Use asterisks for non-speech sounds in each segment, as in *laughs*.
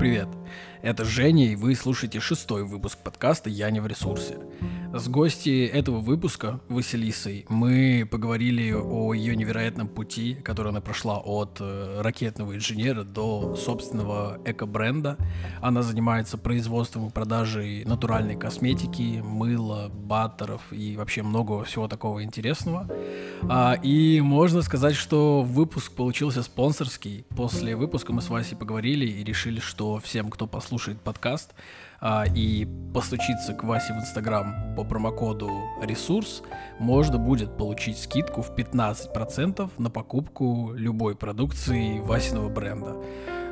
привет! Это Женя, и вы слушаете шестой выпуск подкаста «Я не в ресурсе». С гостьей этого выпуска, Василисой, мы поговорили о ее невероятном пути, который она прошла от э, ракетного инженера до собственного эко-бренда. Она занимается производством и продажей натуральной косметики, мыла, баттеров и вообще много всего такого интересного. А, и можно сказать, что выпуск получился спонсорский. После выпуска мы с Васей поговорили и решили, что всем, кто послушает подкаст, а, и постучиться к Васе в Инстаграм по промокоду «Ресурс», можно будет получить скидку в 15% на покупку любой продукции Васиного бренда.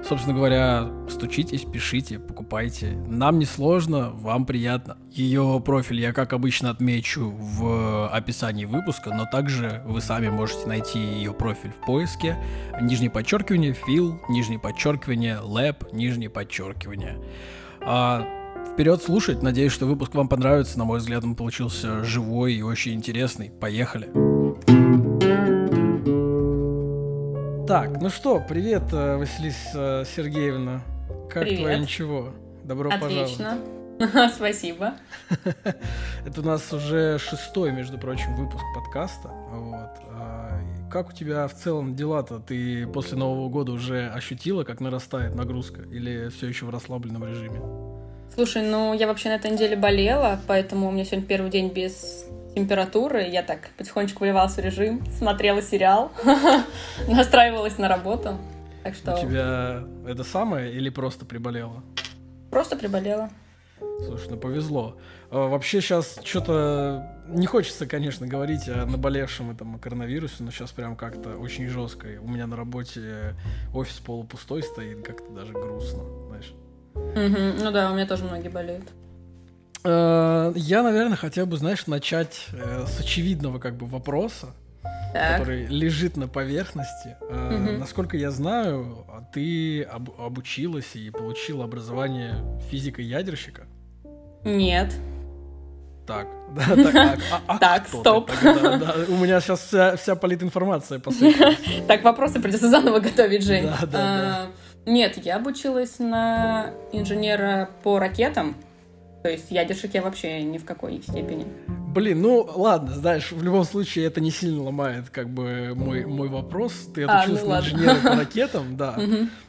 Собственно говоря, стучитесь, пишите, покупайте. Нам не сложно, вам приятно. Ее профиль я, как обычно, отмечу в описании выпуска, но также вы сами можете найти ее профиль в поиске. Нижнее подчеркивание, фил, нижнее подчеркивание, лэп, нижнее подчеркивание. А вперед слушать. Надеюсь, что выпуск вам понравится. На мой взгляд, он получился живой и очень интересный. Поехали. Так, ну что, привет, э, Василиса Сергеевна. Как Привет. твое ничего? Добро Отлично. *laughs* Спасибо. пожаловать. *laughs* Это у нас уже шестой, между прочим, выпуск подкаста. Вот. А, Как у тебя в целом дела-то? Ты после Нового года уже ощутила, как нарастает нагрузка? Или все еще в расслабленном режиме? Слушай, ну я вообще на этой неделе болела, поэтому у меня сегодня первый день без температуры. Я так потихонечку вливалась в режим, смотрела сериал, *laughs* настраивалась на работу. Так У что тебя это самое или просто приболела? просто приболела. Слушай, ну повезло. А, Вообще сейчас что-то не хочется, конечно, говорить о наболевшем этом коронавирусе, но сейчас прям как-то очень жестко. У меня на работе офис полупустой стоит, как-то даже грустно, знаешь. Мгм. Ну да, у меня тоже многие болеют. Э, Я, наверное, хотел бы, знаешь, начать э, с очевидного как бы вопроса, Так. который лежит на поверхности. Мгм. Насколько я знаю, а ты об- обучилась и получила образование физика-ядерщика. Нет. Так, *laughs* да, так, а- а- а *laughs* Так, стоп. тогда? Да, у меня сейчас вся, вся политинформация *laughs* посыпалась. Так, вопросы придется заново готовить, Жень. Да, да, да. Нет, я обучилась на инженера по ракетам. То есть ядерщик я вообще ни в какой степени. Блин, ну ладно, знаешь, в любом случае это не сильно ломает как бы мой, мой вопрос. Ты А, отучился ну на инженера по ракетам, *laughs* да.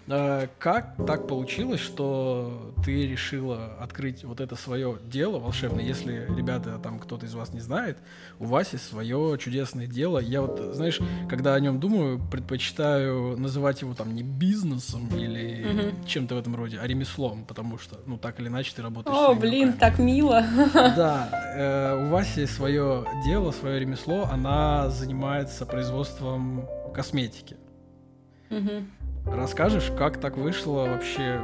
А, Как так получилось, что ты решила открыть вот это свое дело волшебное? Если, ребята, там кто-то из вас не знает, у Васи свое чудесное дело. Я вот, знаешь, когда о нем думаю, предпочитаю называть его там не бизнесом или чем-то в этом роде, а ремеслом, потому что, ну, так или иначе ты работаешь О, своими блин, так мило. Да, э, у Васи свое дело, свое ремесло, она занимается производством косметики. Мгм. Расскажешь, как так вышло вообще,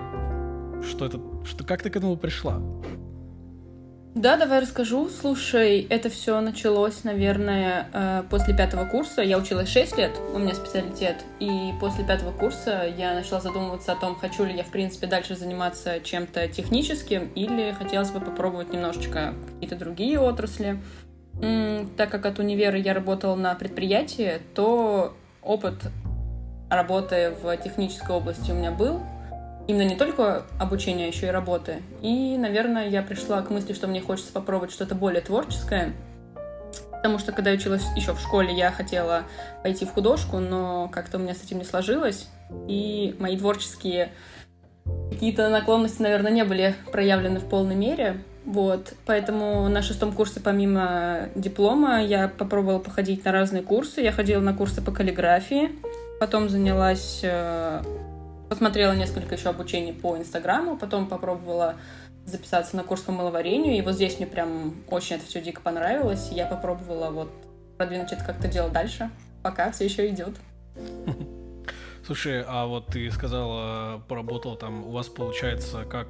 что это, что, как ты к этому пришла? Да, давай расскажу. Слушай, это все началось, наверное, э, после пятого курса. Я училась 6 лет, у меня специалитет. И после пятого курса я начала задумываться о том, хочу ли я, в принципе, дальше заниматься чем-то техническим или хотелось бы попробовать немножечко какие-то другие отрасли. Так как от универа я работала на предприятии, то опыт работы в технической области у меня был. Именно не только обучение, а еще и работы. И, наверное, я пришла к мысли, что мне хочется попробовать что-то более творческое. Потому что, когда я училась еще в школе, я хотела пойти в художку, но как-то у меня с этим не сложилось. И мои творческие какие-то наклонности, наверное, не были проявлены в полной мере. Вот, поэтому на шестом курсе, помимо диплома, я попробовала походить на разные курсы. Я ходила на курсы по каллиграфии, потом занялась э, посмотрела несколько еще обучений по Инстаграму, потом попробовала записаться на курс по маловарению, и вот здесь мне прям очень это все дико понравилось. Я попробовала вот продвинуть это как-то дело дальше, пока все еще идет. Слушай, а вот ты сказала, поработал там, у вас получается, как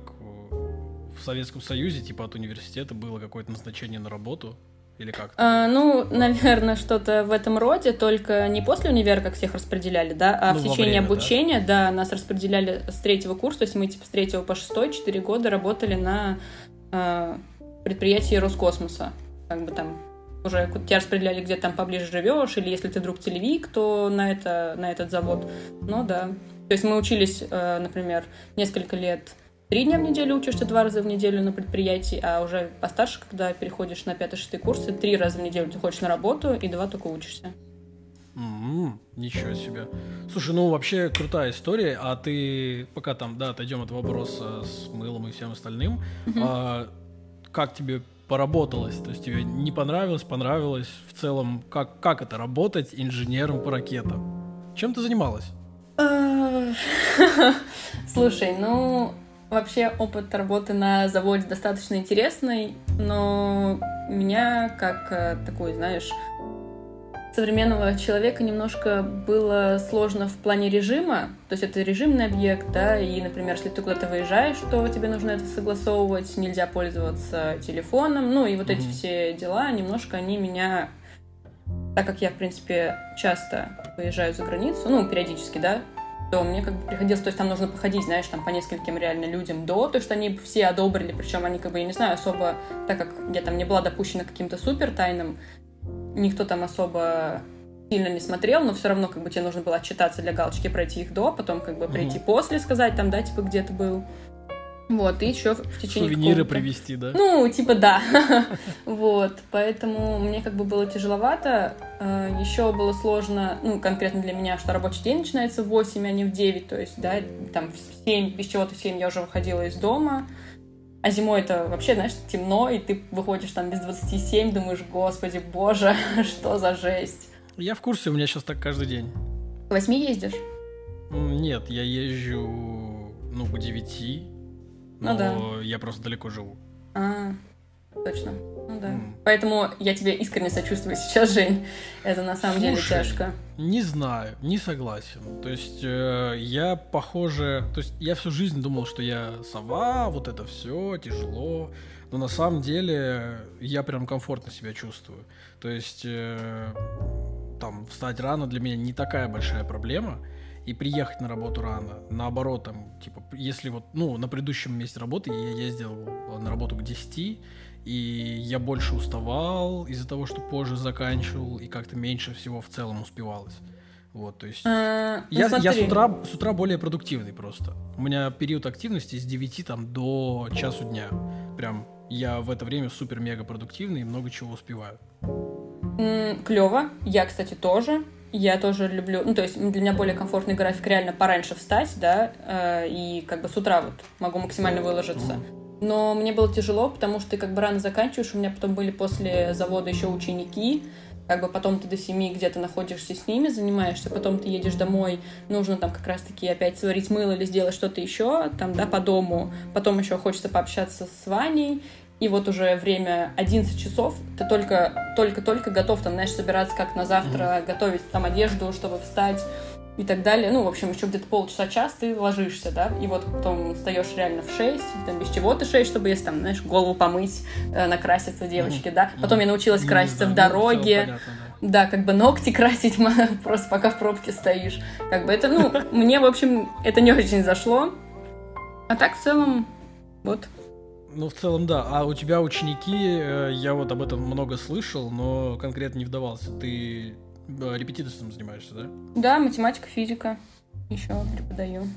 в Советском Союзе, типа от университета было какое-то назначение на работу? Или как? А, ну, наверное, что-то в этом роде, только не после универа, как всех распределяли, да, а Ну, в течение время, да. обучения, да? нас распределяли с третьего курса, то есть мы типа с третьего по шестой, четыре года работали на а, предприятии Роскосмоса, как бы там уже тебя распределяли, где там поближе живешь, или если ты друг телевик, то на, это, на этот завод. Ну да. То есть мы учились, э, например, несколько лет три дня в неделю учишься, два раза в неделю на предприятии, а уже постарше, когда переходишь на пятый-шестый курсы, три раза в неделю ты ходишь на работу и два только учишься. Mm-hmm. Ничего себе. Слушай, ну вообще крутая история, а ты, пока там, да, отойдем от вопроса с мылом и всем остальным, mm-hmm. а, как тебе поработалось? То есть тебе не понравилось, понравилось? В целом, как, как это работать инженером по ракетам? Чем ты занималась? *laughs* Слушай, ну, вообще опыт работы на заводе достаточно интересный, но меня как э, такой, знаешь, современного человека немножко было сложно в плане режима. То есть это режимный объект, да, и, например, если ты куда-то выезжаешь, то тебе нужно это согласовывать, нельзя пользоваться телефоном, ну и вот mm-hmm. эти все дела, немножко они меня, так как я, в принципе, часто выезжаю за границу, ну, периодически, да, то мне как бы приходилось, то есть там нужно походить, знаешь, там по нескольким реально людям до, то, что они все одобрили, причем они как бы, я не знаю, особо, так как я там не была допущена каким-то супер тайным никто там особо сильно не смотрел, но все равно как бы тебе нужно было отчитаться для галочки, пройти их до, потом как бы прийти mm-hmm. после, сказать там, да, типа, где ты был. Вот, и еще в течение Сувениры привезти, да? Ну, типа да. *laughs* вот, поэтому мне как бы было тяжеловато. Э, еще было сложно, ну, конкретно для меня, что рабочий день начинается в 8, а не в 9, то есть, да, там в 7, без чего-то в 7 я уже выходила из дома. А зимой это вообще, знаешь, темно, и ты выходишь там без 27, думаешь, господи, боже, *laughs* что за жесть. Я в курсе, у меня сейчас так каждый день. К 8 ездишь? Нет, я езжу, ну, к 9, но ну, да. я просто далеко живу. А, точно. Ну да. Mm. Поэтому я тебе искренне сочувствую сейчас, Жень. Это на самом Слушай, деле тяжко. Не знаю, не согласен. То есть э, я похоже, то есть я всю жизнь думал, что я сова, вот это все тяжело, но на самом деле я прям комфортно себя чувствую. То есть э, там встать рано для меня не такая большая проблема и приехать на работу рано. Наоборот, там, типа, если вот, ну, на предыдущем месте работы я ездил на работу к 10, и я больше уставал из-за того, что позже заканчивал, и как-то меньше всего в целом успевалось. Вот, то есть а, ну, я, я с, утра, с утра более продуктивный просто. У меня период активности с 9 там, до часу дня. Прям я в это время супер-мега продуктивный и много чего успеваю. Клево. Я, кстати, тоже. Я тоже люблю, ну, то есть для меня более комфортный график реально пораньше встать, да, э, и как бы с утра вот могу максимально выложиться. Но мне было тяжело, потому что ты как бы рано заканчиваешь, у меня потом были после завода еще ученики, как бы потом ты до семи где-то находишься с ними, занимаешься, потом ты едешь домой, нужно там как раз-таки опять сварить мыло или сделать что-то еще, там, да, по дому, потом еще хочется пообщаться с Ваней, и вот уже время 11 часов, ты только, только-только готов, там, знаешь, собираться как на завтра, mm-hmm. готовить там одежду, чтобы встать, и так далее. Ну, в общем, еще где-то полчаса-час ты ложишься, да, и вот потом встаешь реально в 6, там без чего-то 6, чтобы, если там, знаешь, голову помыть, э, накраситься девочки, mm-hmm. да. Потом mm-hmm. я научилась mm-hmm. краситься mm-hmm. в дороге. Понятно, да. да, как бы ногти *laughs* красить, просто пока в пробке стоишь. Как бы это, ну, *laughs* мне, в общем, это не очень зашло. А так, в целом, вот. Ну, в целом, да. А у тебя ученики, э, я вот об этом много слышал, но конкретно не вдавался. Ты репетиторством занимаешься, да? Да, математика, физика. Еще преподаю.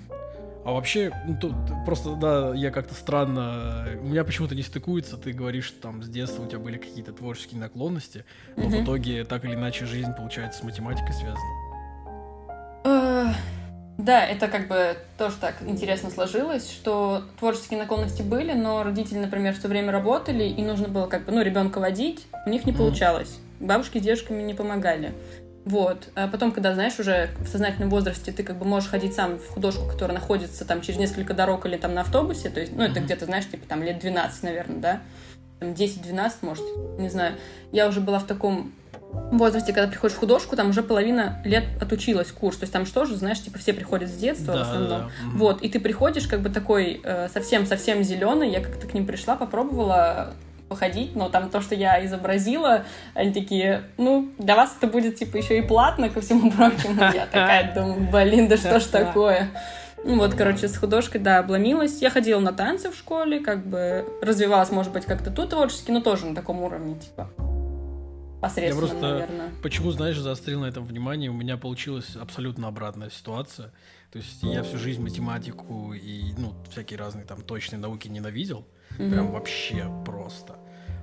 А вообще, ну, тут просто, да, я как-то странно, у меня почему-то не стыкуется, ты говоришь, что там с детства у тебя были какие-то творческие наклонности, но угу. в итоге так или иначе жизнь, получается, с математикой связана. Да, это как бы тоже так интересно сложилось, что творческие наклонности были, но родители, например, все время работали, и нужно было как бы, ну, ребенка водить, у них не получалось. Бабушки с дедушками не помогали. Вот. А потом, когда, знаешь, уже в сознательном возрасте ты как бы можешь ходить сам в художку, которая находится там через несколько дорог или там на автобусе, то есть, ну, это где-то, знаешь, типа там лет 12, наверное, да? Там 10-12, может, не знаю. Я уже была в таком возрасте, когда приходишь в художку, там уже половина лет отучилась курс. То есть там что же, знаешь, типа все приходят с детства да, в основном. Да, да. Вот, и ты приходишь как бы такой э, совсем-совсем зеленый. Я как-то к ним пришла, попробовала походить, но там то, что я изобразила, они такие, ну, для вас это будет, типа, еще и платно, ко всему прочему. *laughs* Я такая думаю, блин, да что ж такое? Ну вот, короче, с художкой, да, обломилась. Я ходила на танцы в школе, как бы развивалась, может быть, как-то тут творчески, но тоже на таком уровне, типа. Посредственно, Я просто, наверное. почему, знаешь, заострил на этом внимание, у меня получилась абсолютно обратная ситуация. То есть я всю жизнь математику и, ну, всякие разные там точные науки ненавидел. Мгм. Прям вообще просто.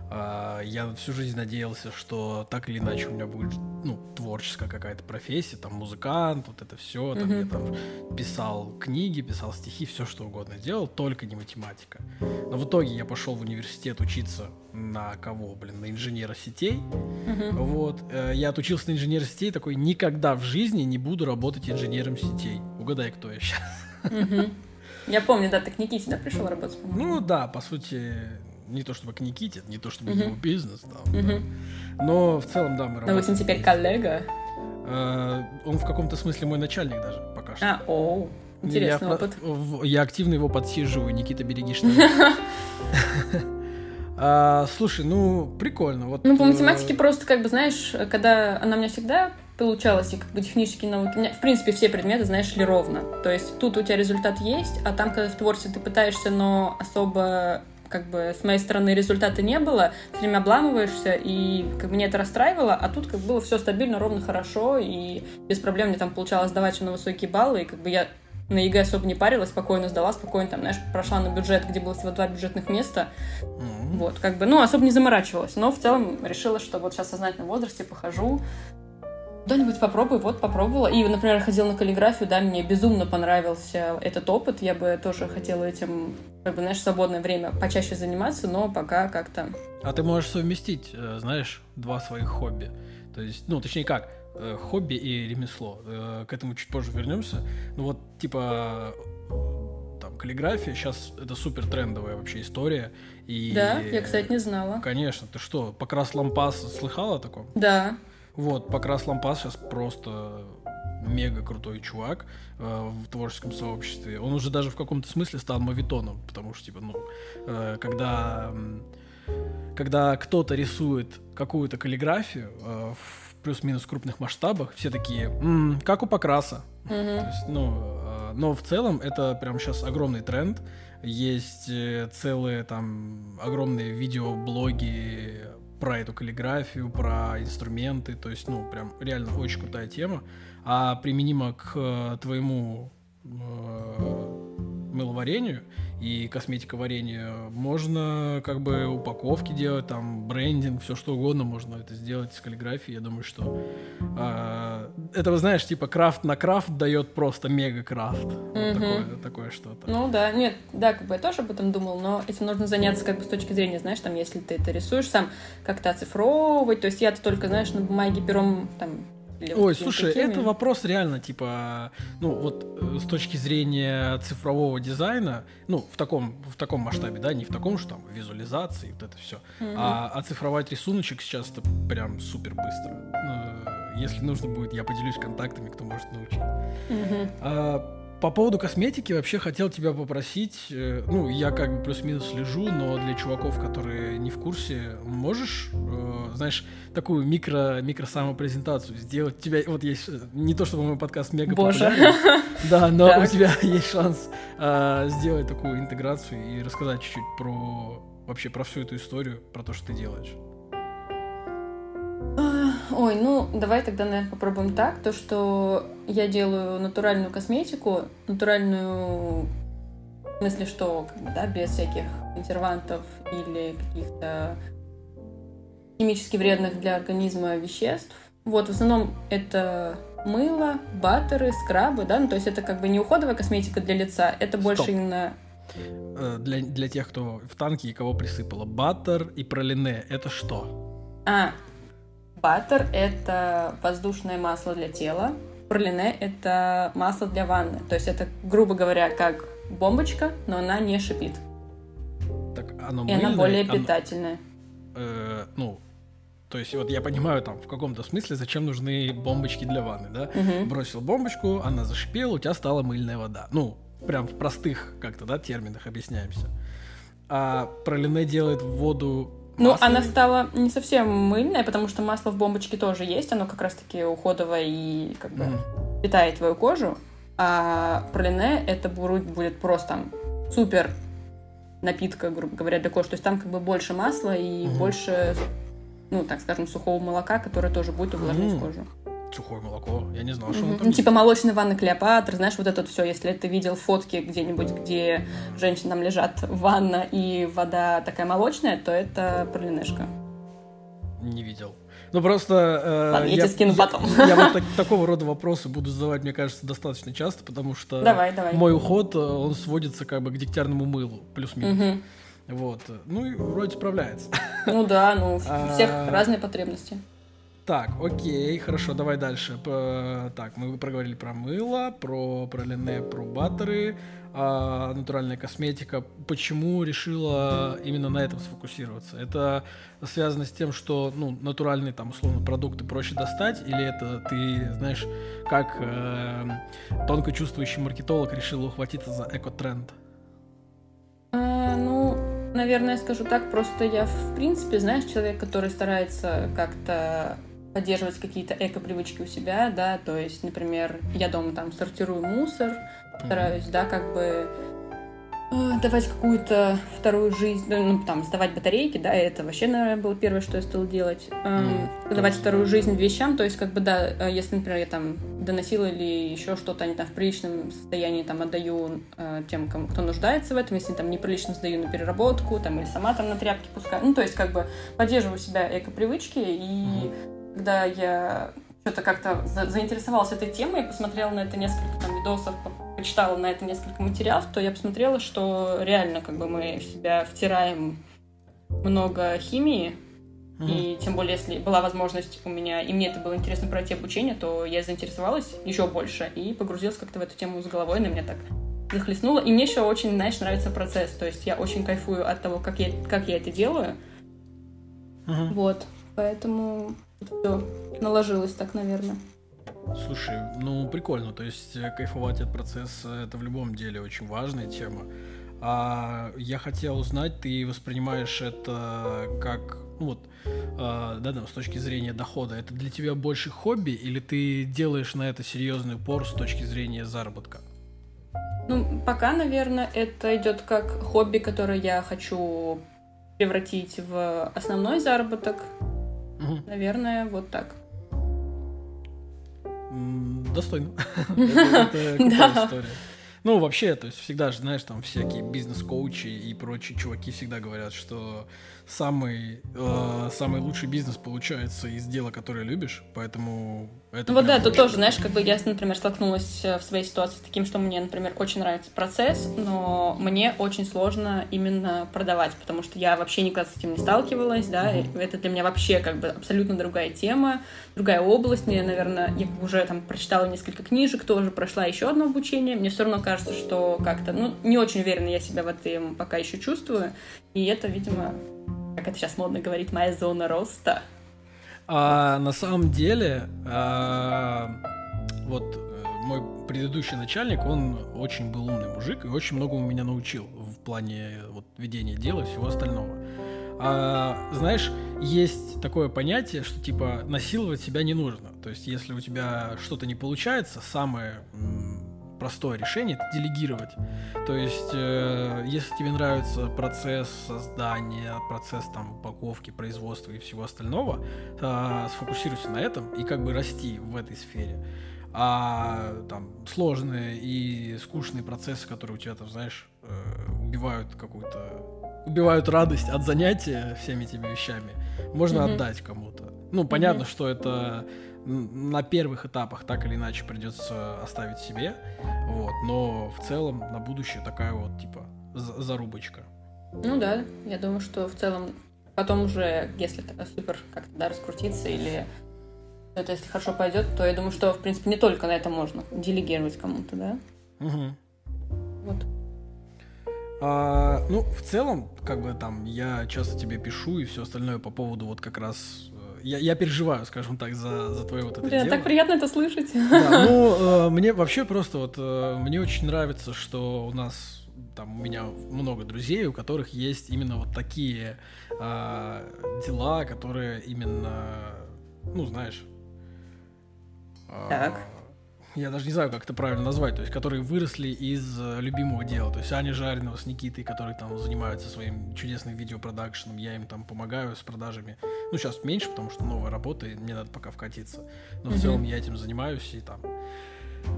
А, я всю жизнь надеялся, что так или иначе у меня будет, ну, творческая какая-то профессия, там, музыкант, вот это все, там, Мгм. я там писал книги, писал стихи, все что угодно делал, только не математика. Но в итоге я пошел в университет учиться на кого, блин, на инженера сетей, Мгм. вот, э, я отучился на инженера сетей, такой, никогда в жизни не буду работать инженером сетей. Угадай, кто я сейчас. Мгм. Я помню, да, ты к Никите, да, пришел работать, по-моему? Ну да, по сути, не то чтобы к Никите, не то чтобы Мгм. его бизнес, там, да. Мгм. но в целом, да, мы Но вы работаем. с ним теперь коллега. Э, Он в каком-то смысле мой начальник даже пока что. А, о, интересный я, опыт. я активно его подсиживаю, Никита, береги штаны. *laughs* А, Слушай, ну, прикольно. Вот, Ну, по э, математике просто, как бы, знаешь, когда она у меня всегда получалась, и как бы технические науки, у меня, в принципе, все предметы, знаешь ли, ровно. То есть тут у тебя результат есть, а там, когда в творчестве ты пытаешься, но особо как бы с моей стороны результата не было, все время обламываешься, и как бы меня это расстраивало, а тут как бы было все стабильно, ровно, хорошо, и без проблем мне там получалось сдавать на высокие баллы, и как бы я на ЕГЭ особо не парилась, спокойно сдала, спокойно там, знаешь, прошла на бюджет, где было всего два бюджетных места, м, вот, как бы, ну, особо не заморачивалась. Но в целом решила, что вот сейчас в сознательном возрасте похожу, куда-нибудь попробую, вот попробовала. И, например, ходила на каллиграфию, да, мне безумно понравился этот опыт. Я бы тоже хотела этим, как бы, знаешь, в свободное время почаще заниматься, но пока как-то... А ты можешь совместить, э, знаешь, два своих хобби. То есть, ну, точнее как, э, хобби и ремесло. Э, К этому чуть позже вернемся. Ну вот, типа, там, каллиграфия, сейчас это супер трендовая вообще история. И, Да, я, кстати, не знала. Конечно, ты что, Покрас Лампас слыхала о таком? Да. Вот, Покрас Лампас сейчас просто мега крутой чувак э, в творческом сообществе. Он уже даже в каком-то смысле стал мавитоном, потому что, типа, ну, э, когда, когда кто-то рисует какую-то каллиграфию э, в плюс-минус крупных масштабах, все такие, «М, как у Покраса. То Мгм. есть, ну, э, но в целом это прям сейчас огромный тренд. Есть э, целые там огромные видеоблоги про эту каллиграфию, про инструменты. То есть, ну, прям реально очень крутая тема. А применимо к э, твоему э, мыловарению и косметиковарению можно как бы упаковки делать, там брендинг, все что угодно можно это сделать с каллиграфией. Я думаю, что а, это, знаешь, типа крафт на крафт дает просто мега крафт. Вот Мгм. такое, такое что-то. Ну да, нет, да, как бы я тоже об этом думал, но этим нужно заняться как бы с точки зрения, знаешь, там, если ты это рисуешь сам, как-то оцифровывать, то есть я-то только, знаешь, на бумаге пером там... Ой, слушай, такими. это вопрос реально, типа, ну, вот э, с точки зрения цифрового дизайна, ну, в таком, в таком масштабе, да, не в таком, что там визуализации, вот это все, Мгм. а оцифровать рисуночек сейчас это прям супер быстро. Ну, Если нужно будет, я поделюсь контактами, кто может научить. Мгм. А, по поводу косметики вообще хотел тебя попросить, э, ну, я как бы плюс-минус слежу, но для чуваков, которые не в курсе, можешь, э, знаешь, такую микро, микро самопрезентацию сделать? У тебя вот есть, э, не то чтобы мой подкаст мега Боже. *laughs* да, но у Так. тебя *laughs* есть шанс э, сделать такую интеграцию и рассказать чуть-чуть про вообще про всю эту историю, про то, что ты делаешь. Ой, ну давай тогда, наверное, попробуем так. То, что я делаю натуральную косметику, натуральную в смысле, что как бы, да, без всяких консервантов или каких-то химически вредных для организма веществ. Вот, в основном это мыло, баттеры, скрабы, да, ну то есть это как бы не уходовая косметика для лица, это больше Стоп. именно... Э, для, для тех, кто в танке и кого присыпало. Баттер и пролине — это что? А, баттер — это воздушное масло для тела, пролине — это масло для ванны, то есть это, грубо говоря, как бомбочка, но она не шипит, Так, оно и она мыльное, более оно- питательная. э, ну, то есть вот я понимаю там в каком-то смысле, зачем нужны бомбочки для ванны, да? Мгм. Бросил бомбочку, она зашипела, у тебя стала мыльная вода. Ну, прям в простых как-то, да, терминах объясняемся. А пролине делает воду Ну, масляной? она стала не совсем мыльная, потому что масло в бомбочке тоже есть, оно как раз-таки уходовое и как бы Мгм. питает твою кожу, а пролине это будет, просто там супер напитка, грубо говоря, для кожи. То есть там как бы больше масла и Мгм. больше ну, так скажем, сухого молока, которое тоже будет увлажнять mm. кожу. Сухое молоко, я не знал, что mm-hmm. оно там Ну, типа молочной ванны Клеопатры, знаешь, вот это вот все, если ты видел фотки где-нибудь, где женщины там лежат в ванна и вода такая молочная, то это пролинешка. Не видел. Ну просто... Э, Ладно, я, я скину потом. Я, я вот так, *laughs* такого рода вопросы буду задавать, мне кажется, достаточно часто, потому что давай, давай. мой уход, э, он сводится как бы к дегтярному мылу, плюс-минус. Угу. Вот. Ну и вроде справляется. Ну да, ну у *laughs* всех а, разные потребности. Так, окей, хорошо, давай дальше. Так, мы проговорили про мыло, про пролине, про баттеры, а, натуральная косметика. Почему решила именно на этом сфокусироваться? Это связано с тем, что ну, натуральные там условно продукты проще достать, или это ты, знаешь, как э, тонко чувствующий маркетолог решила ухватиться за эко-тренд? А, ну, наверное, скажу так, просто я, в принципе, знаешь, человек, который старается как-то поддерживать какие-то эко-привычки у себя, да, то есть, например, я дома там сортирую мусор, стараюсь, да, как бы э, давать какую-то вторую жизнь, ну, там, сдавать батарейки, да, это вообще, наверное, было первое, что я стала делать. Эм, mm, давать вторую жизнь вещам, то есть, как бы, да, э, если, например, я там доносила или еще что-то, они там в приличном состоянии там отдаю э, тем, кому, кто нуждается в этом, если там неприлично сдаю на переработку, там, или сама там на тряпки пускаю. Ну, то есть, как бы, поддерживаю себя эко-привычки и mm когда я что-то как-то за заинтересовалась этой темой, я посмотрела на это несколько там видосов, почитала на это несколько материалов, то я посмотрела, что реально как бы мы в себя втираем много химии, Mm-hmm. И тем более, если была возможность у меня, и мне это было интересно пройти обучение, то я заинтересовалась еще больше и погрузилась как-то в эту тему с головой, на меня так захлестнуло. И мне еще очень, знаешь, нравится процесс. То есть я очень кайфую от того, как я, как я это делаю. Mm-hmm. Вот. Поэтому все наложилось так, наверное. Слушай, ну прикольно, то есть э, кайфовать от процесса это в любом деле очень важная тема. А я хотел узнать, ты воспринимаешь это как, ну вот, э, да, да, с точки зрения дохода, это для тебя больше хобби или ты делаешь на это серьезный упор с точки зрения заработка? Ну, пока, наверное, это идет как хобби, которое я хочу превратить в основной заработок, Угу. Наверное, вот так. Достойно. *laughs* Это *laughs* история. Ну, вообще, то есть всегда же, знаешь, там всякие бизнес-коучи и прочие чуваки всегда говорят, что самый, э, самый лучший бизнес получается из дела, которое любишь, поэтому это ну вот да, тут тоже, знаешь, как бы я, например, столкнулась э, в своей ситуации с таким, что мне, например, очень нравится процесс, но мне очень сложно именно продавать, потому что я вообще никогда с этим не сталкивалась, да, uh-huh. это для меня вообще как бы абсолютно другая тема, другая область, мне, наверное, я уже там прочитала несколько книжек, тоже прошла еще одно обучение, мне все равно кажется, что как-то, ну, не очень уверенно я себя в этом пока еще чувствую, и это, видимо, как это сейчас модно говорить, моя зона роста. А, на самом деле, а, вот э, мой предыдущий начальник, он очень был умный мужик и очень многому меня научил в плане вот, ведения дела и всего остального. А, знаешь, есть такое понятие, что типа насиловать себя не нужно. То есть, если у тебя что-то не получается, самое простое решение это делегировать. То есть, э, если тебе нравится процесс создания, процесс там упаковки, производства и всего остального, э, сфокусируйся на этом и как бы расти в этой сфере. А там сложные и скучные процессы, которые у тебя там, знаешь, э, убивают какую-то, убивают радость от занятия всеми этими вещами, можно mm-hmm. отдать кому-то. Ну, понятно, mm-hmm. что это на первых этапах так или иначе придется оставить себе, вот, но в целом на будущее такая вот, типа, зарубочка. Ну да, я думаю, что в целом потом уже, если это супер как-то да, раскрутиться или это если хорошо пойдет, то я думаю, что, в принципе, не только на это можно делегировать кому-то, да? Угу. Вот. А, ну, в целом, как бы там, я часто тебе пишу и все остальное по поводу вот как раз я, я переживаю, скажем так, за, за твое вот это Блин, дело. так приятно это слышать. Да, ну, э, мне вообще просто вот, э, мне очень нравится, что у нас там у меня много друзей, у которых есть именно вот такие э, дела, которые именно, ну, знаешь... Э, так. Я даже не знаю, как это правильно назвать, то есть, которые выросли из э, любимого дела. То есть Аня Жаринова с Никитой, которые там занимаются своим чудесным видеопродакшеном, я им там помогаю с продажами. Ну, сейчас меньше, потому что новая работа, и мне надо пока вкатиться. Но в целом я этим занимаюсь и там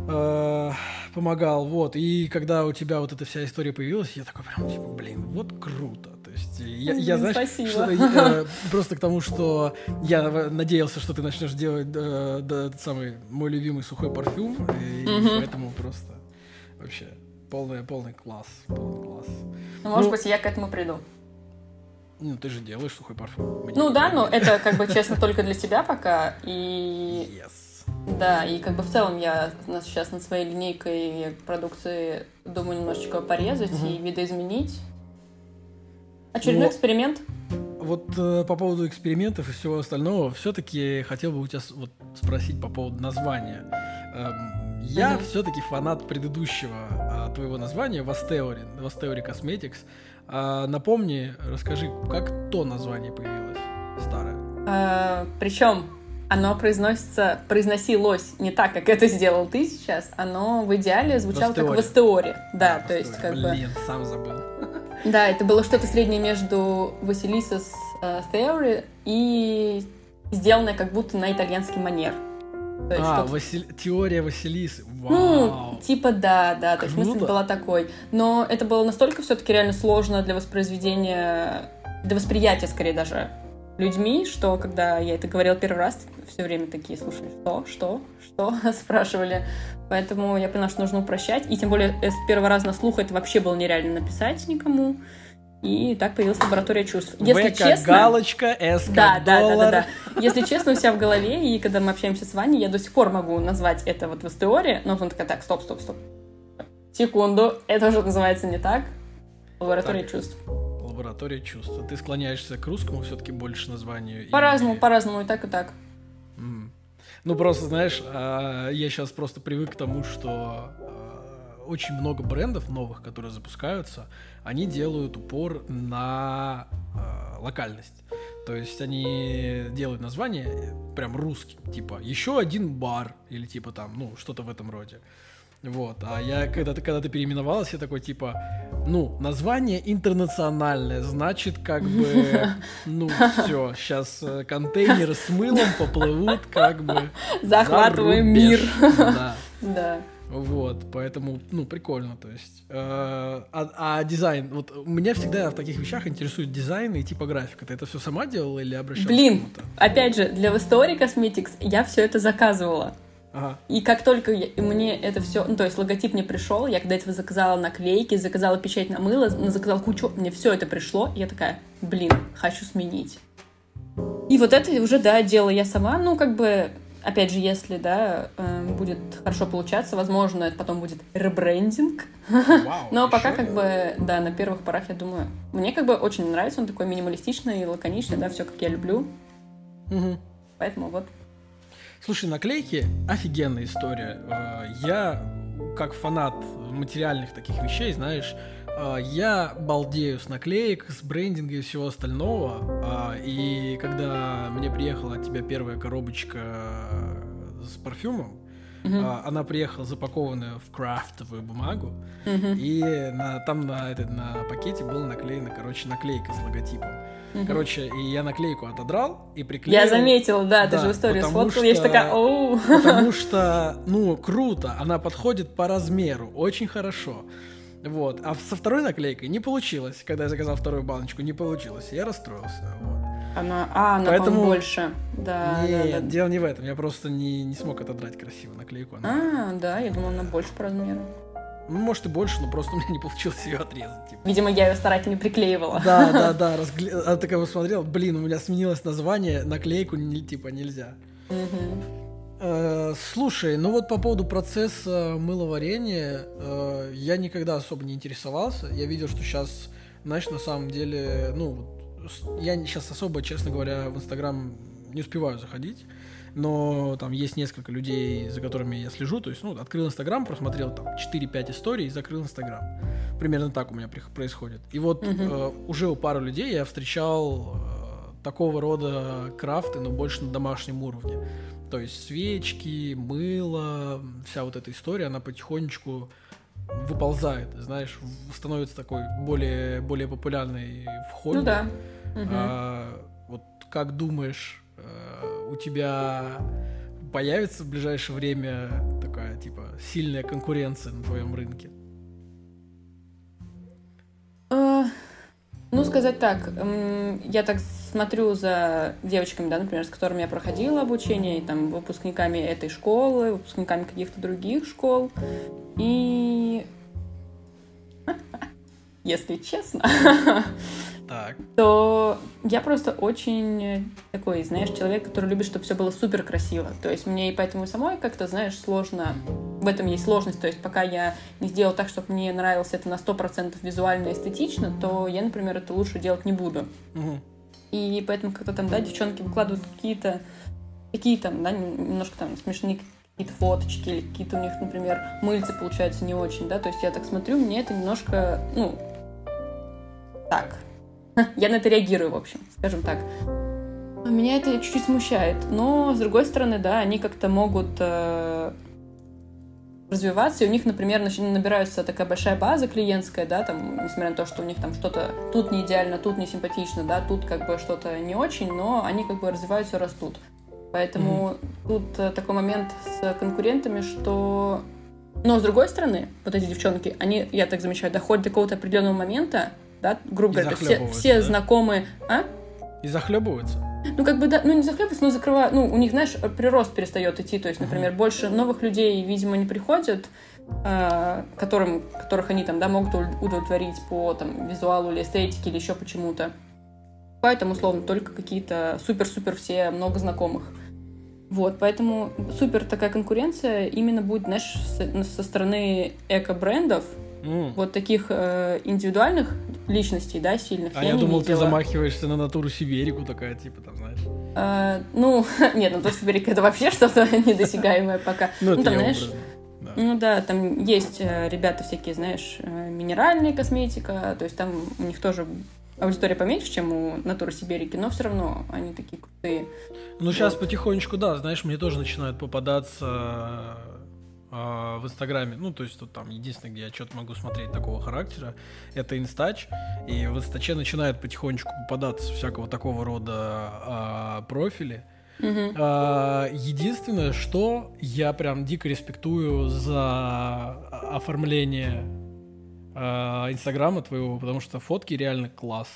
э, помогал, вот. И когда у тебя вот эта вся история появилась, я такой прям, типа, блин, вот круто. Есть я, я знаешь, Спасибо. что, э, *laughs* просто к тому, что я надеялся, что ты начнешь делать э, да, самый мой любимый сухой парфюм, и Мгм. поэтому просто вообще полный, полный класс, полный класс. Ну, может Ну, быть, я к этому приду. Ну, ты же делаешь сухой парфюм. Мне Ну да, но это, как бы, честно, *laughs* только для себя пока. И Yes. да, и как бы в целом я сейчас над своей линейкой продукции думаю немножечко порезать Мгм. и видоизменить. Очередной Но- эксперимент. Вот э, по поводу экспериментов и всего остального, все-таки хотел бы у тебя вот, спросить по поводу названия. Эм, я Мгм. все-таки фанат предыдущего а, твоего названия Vasteori, Vasteori Cosmetics. А, напомни, расскажи, как то название появилось старое? причем оно произносится, произносилось не так, как это сделал ты сейчас. Оно в идеале звучало как в Вастеоре. Астеоре. Да, А, то есть как бы... Блин, сам забыл. Да, это было что-то среднее между Василисас э, Theory и сделанное как будто на итальянский манер. То есть А, что-то- Васил- теория Василисы. Ну, Вау. типа да, да, то есть мысль была такой. Но это было настолько все-таки реально сложно для воспроизведения, для восприятия скорее даже людьми, что когда я это говорила первый раз, все время такие, слушай, что, что, что, *laughs* спрашивали. Поэтому я поняла, что нужно упрощать. И тем более э, с первого раза на слух это вообще было нереально написать никому. И так появилась лаборатория чувств. Если В честно... галочка, С Да, да, да, да, доллар. да. Если честно, у себя в голове, и когда мы общаемся с Ваней, я до сих пор могу назвать это вот в теории, но потом такая, так, стоп, стоп, стоп. Секунду, это уже называется не так. Лаборатория Так. чувств. Лаборатория чувств. Ты склоняешься к русскому все-таки больше названию? По-разному, или- по-разному, и так, и так. М. Ну, просто, знаешь, а, я сейчас просто привык к тому, что а, очень много брендов новых, которые запускаются, они делают упор на а, локальность. То есть они делают название э, прям русским, типа еще один бар или типа там, ну, что-то в этом роде. Вот, а я, когда ты, когда ты переименовалась, я такой, типа, ну, название интернациональное, значит, как бы, *laughs* ну, все, сейчас контейнеры с мылом поплывут, как бы, за Захватываем мир. Да, *laughs* Да. вот, поэтому, ну, прикольно, то есть. э, а, а дизайн, вот меня всегда в таких вещах интересует дизайн и типографика. Ты это все сама делала или обращалась Блин. Опять же, для Story Cosmetics я все это заказывала. Ага. И как только я- и мне это все, ну то есть логотип мне пришел, я когда этого заказала наклейки, заказала печать на мыло, заказала кучу, мне все это пришло, и я такая, блин, хочу сменить. И вот это уже, да, делала я сама, ну как бы, опять же, если, да, э, будет хорошо получаться, возможно, это потом будет ребрендинг, Вау, *laughs* но пока как бы, да, на первых порах, я думаю, мне как бы очень нравится, он такой минималистичный, лаконичный, да, все как я люблю, поэтому вот. Слушай, наклейки офигенная история. Э, Я, как фанат материальных таких вещей, знаешь, э, я балдею с наклеек, с брендинга и всего остального. А, И когда мне приехала от тебя первая коробочка э, с парфюмом, А, она приехала запакованная в крафтовую бумагу, и на, там на, это, на пакете была наклеена, короче, наклейка с логотипом. Короче, и я наклейку отодрал и приклеил. Я заметила, да, ты Да, же в историю потому сфоткала, я же что- такая, оу. Потому *laughs* что, ну, круто, она подходит по размеру, очень хорошо. Вот. А со второй наклейкой не получилось. Когда я заказал вторую баночку, не получилось. Я расстроился. Вот. Она, а, она, Поэтому- больше. Да, Нет, да, да. дело не в этом. Я просто не, не смог отодрать красиво наклейку. Она, А, да, я думала, она больше по размеру. ну, может и больше, но просто у меня не получилось ее отрезать. типа. Видимо, я ее старательно приклеивала. Да, да, *laughs* да. Разгле... А такая посмотрел, блин, у меня сменилось название, наклейку типа нельзя. Мгм. Э, Слушай, ну вот по поводу процесса мыловарения, э, я никогда особо не интересовался. Я видел, что сейчас, знаешь, на самом деле, ну, я сейчас особо, честно говоря, в Инстаграм не успеваю заходить. Но там есть несколько людей, за которыми я слежу. То есть, ну, открыл Инстаграм, просмотрел там 4-5 историй и закрыл Инстаграм. Примерно так у меня происходит. И вот э, уже у пару людей я встречал э, такого рода крафты, но больше на домашнем уровне. То есть свечки, мыло, вся вот эта история, она потихонечку выползает, знаешь, становится такой более, более популярной в холле. Ну да. А, вот как думаешь, э, у тебя появится в ближайшее время такая, типа, сильная конкуренция на твоем рынке? Сказать так, я так смотрю за девочками, да, например, с которыми я проходила обучение, и там выпускниками этой школы, выпускниками каких-то других школ, и *laughs* если честно, *laughs* так. то я просто очень такой, знаешь, человек, который любит, чтобы все было супер красиво. То есть мне и поэтому самой как-то, знаешь, сложно. В этом есть сложность. То есть пока я не сделал так, чтобы мне нравилось это на 100% визуально и эстетично, то я, например, это лучше делать не буду. Угу. И поэтому как-то там, да, девчонки выкладывают какие-то какие там, да, немножко там смешные какие-то фоточки или какие-то у них, например, мыльцы получаются не очень, да, то есть я так смотрю, мне это немножко, ну, так, *laughs* я на это реагирую, в общем, скажем так. Меня это чуть-чуть смущает, но, с другой стороны, да, они как-то могут э, развиваться, и у них, например, набирается такая большая база клиентская, да, там, несмотря на то, что у них там что-то тут не идеально, тут не симпатично, да, тут как бы что-то не очень, но они как бы развиваются, растут. Поэтому mm-hmm. тут э, такой момент с конкурентами, что... Но с другой стороны, вот эти девчонки, они, я так замечаю, доходят до какого-то определенного момента, да, грубо говоря, все, все да? знакомые... А? И захлебываются. Ну, как бы, да, ну, не захлебываются, но закрывают, ну, у них, знаешь, прирост перестает идти, то есть, например, uh-huh. больше новых людей, видимо, не приходят, э, которым, которых они там, да, могут удовлетворить по, там, визуалу или эстетике или еще почему-то. Поэтому, условно, только какие-то супер-супер все много знакомых. Вот, поэтому супер такая конкуренция именно будет, знаешь, со, со стороны эко-брендов, mm. вот таких э, индивидуальных личностей, да, сильных. А я, я думал, ты замахиваешься на натуру Сибирику такая, типа, там, знаешь. А, ну, *laughs* нет, натура Сибирика это вообще что-то *laughs* недосягаемое пока. *laughs* Ну, ну там, знаешь, Ну да, там есть э, ребята всякие, знаешь, э, минеральная косметика, то есть там у них тоже аудитория поменьше, чем у Натуры Сибирики, но все равно они такие крутые. Ну, сейчас вот. потихонечку, да, знаешь, мне тоже начинают попадаться э, в Инстаграме. Ну, то есть, тут там единственное, где я что-то могу смотреть такого характера, это Инстач. И в Инстаче начинают потихонечку попадаться всякого такого рода э, профили. Uh-huh. А, единственное, что я прям дико респектую за оформление Э, Инстаграма твоего, потому что фотки реально класс.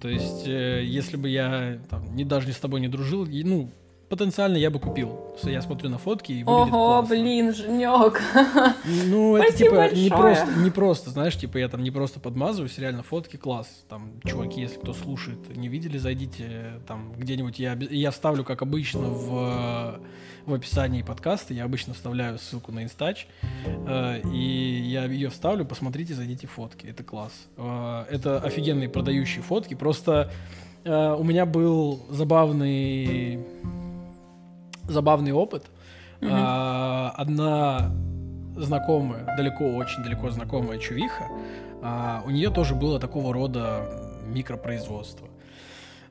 То есть, э, если бы я там, не, даже не с тобой не дружил, и, ну, потенциально я бы купил. Я смотрю на фотки и выглядит Ого, классно. блин, Женек. Ну, это типа не просто, не просто, знаешь, типа я там не просто подмазываюсь, реально фотки класс. Там, чуваки, если кто слушает, не видели, зайдите там где-нибудь. Я, я вставлю, как обычно, в в описании подкаста. Я обычно вставляю ссылку на инстач, э, и я ее вставлю, посмотрите, зайдите фотки. Это класс. Э, это офигенные продающие фотки. Просто э, у меня был забавный забавный опыт. Mm-hmm. Одна знакомая, далеко, очень далеко знакомая чувиха, у нее тоже было такого рода микропроизводство.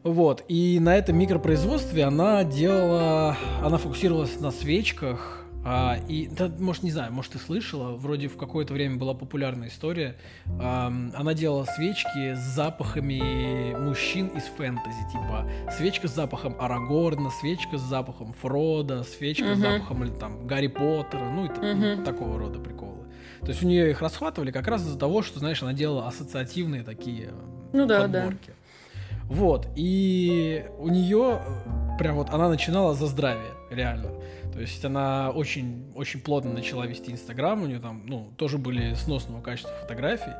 Вот, и на этом микропроизводстве она делала, она фокусировалась на свечках, а, и, да, может, не знаю, может, ты слышала, вроде в какое-то время была популярная история. А, она делала свечки с запахами мужчин из фэнтези, типа свечка с запахом Арагорна, свечка с запахом Фрода, свечка uh-huh. с запахом или, там Гарри Поттера, ну и uh-huh. такого рода приколы. То есть у нее их расхватывали как раз из-за того, что, знаешь, она делала ассоциативные такие ну, да, подборки. Да. Вот, и у нее прям вот она начинала за здравие, реально. То есть она очень, очень плотно начала вести Инстаграм, у нее там, ну, тоже были сносного качества фотографий.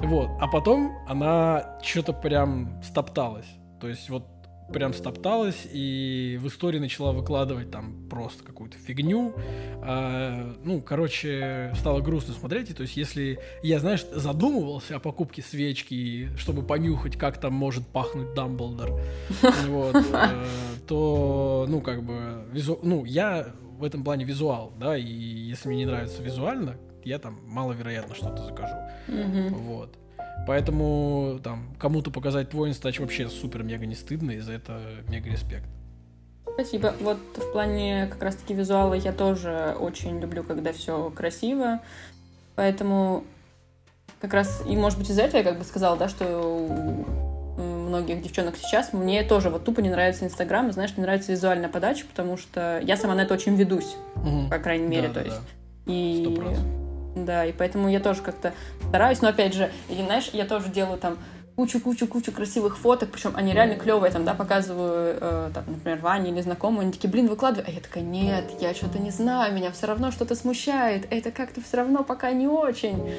Вот, а потом она что-то прям стопталась. То есть вот прям стопталась и в истории начала выкладывать там просто какую-то фигню. А, ну, короче, стало грустно смотреть. И, то есть, если я, знаешь, задумывался о покупке свечки, чтобы понюхать, как там может пахнуть Дамблдор, *laughs* вот, э, то, ну, как бы, визу... ну, я в этом плане визуал, да, и если мне не нравится визуально, я там маловероятно что-то закажу. Вот. Поэтому там кому-то показать твой инстач вообще супер-мега не стыдно, и за это мега респект. Спасибо. Вот в плане как раз-таки визуала я тоже очень люблю, когда все красиво. Поэтому как раз, и может быть из-за этого я как бы сказала, да, что у многих девчонок сейчас мне тоже вот тупо не нравится Инстаграм, и, знаешь, не нравится визуальная подача, потому что я сама на это очень ведусь, угу. по крайней мере, да, то да, есть. Да. И... Да, и поэтому я тоже как-то стараюсь, но опять же, и, знаешь, я тоже делаю там кучу-кучу-кучу красивых фоток, причем они реально клевые, там, да, показываю, э, там, например, Ване или знакомым, они такие, блин, выкладывай, а я такая, нет, я что-то не знаю, меня все равно что-то смущает, это как-то все равно пока не очень.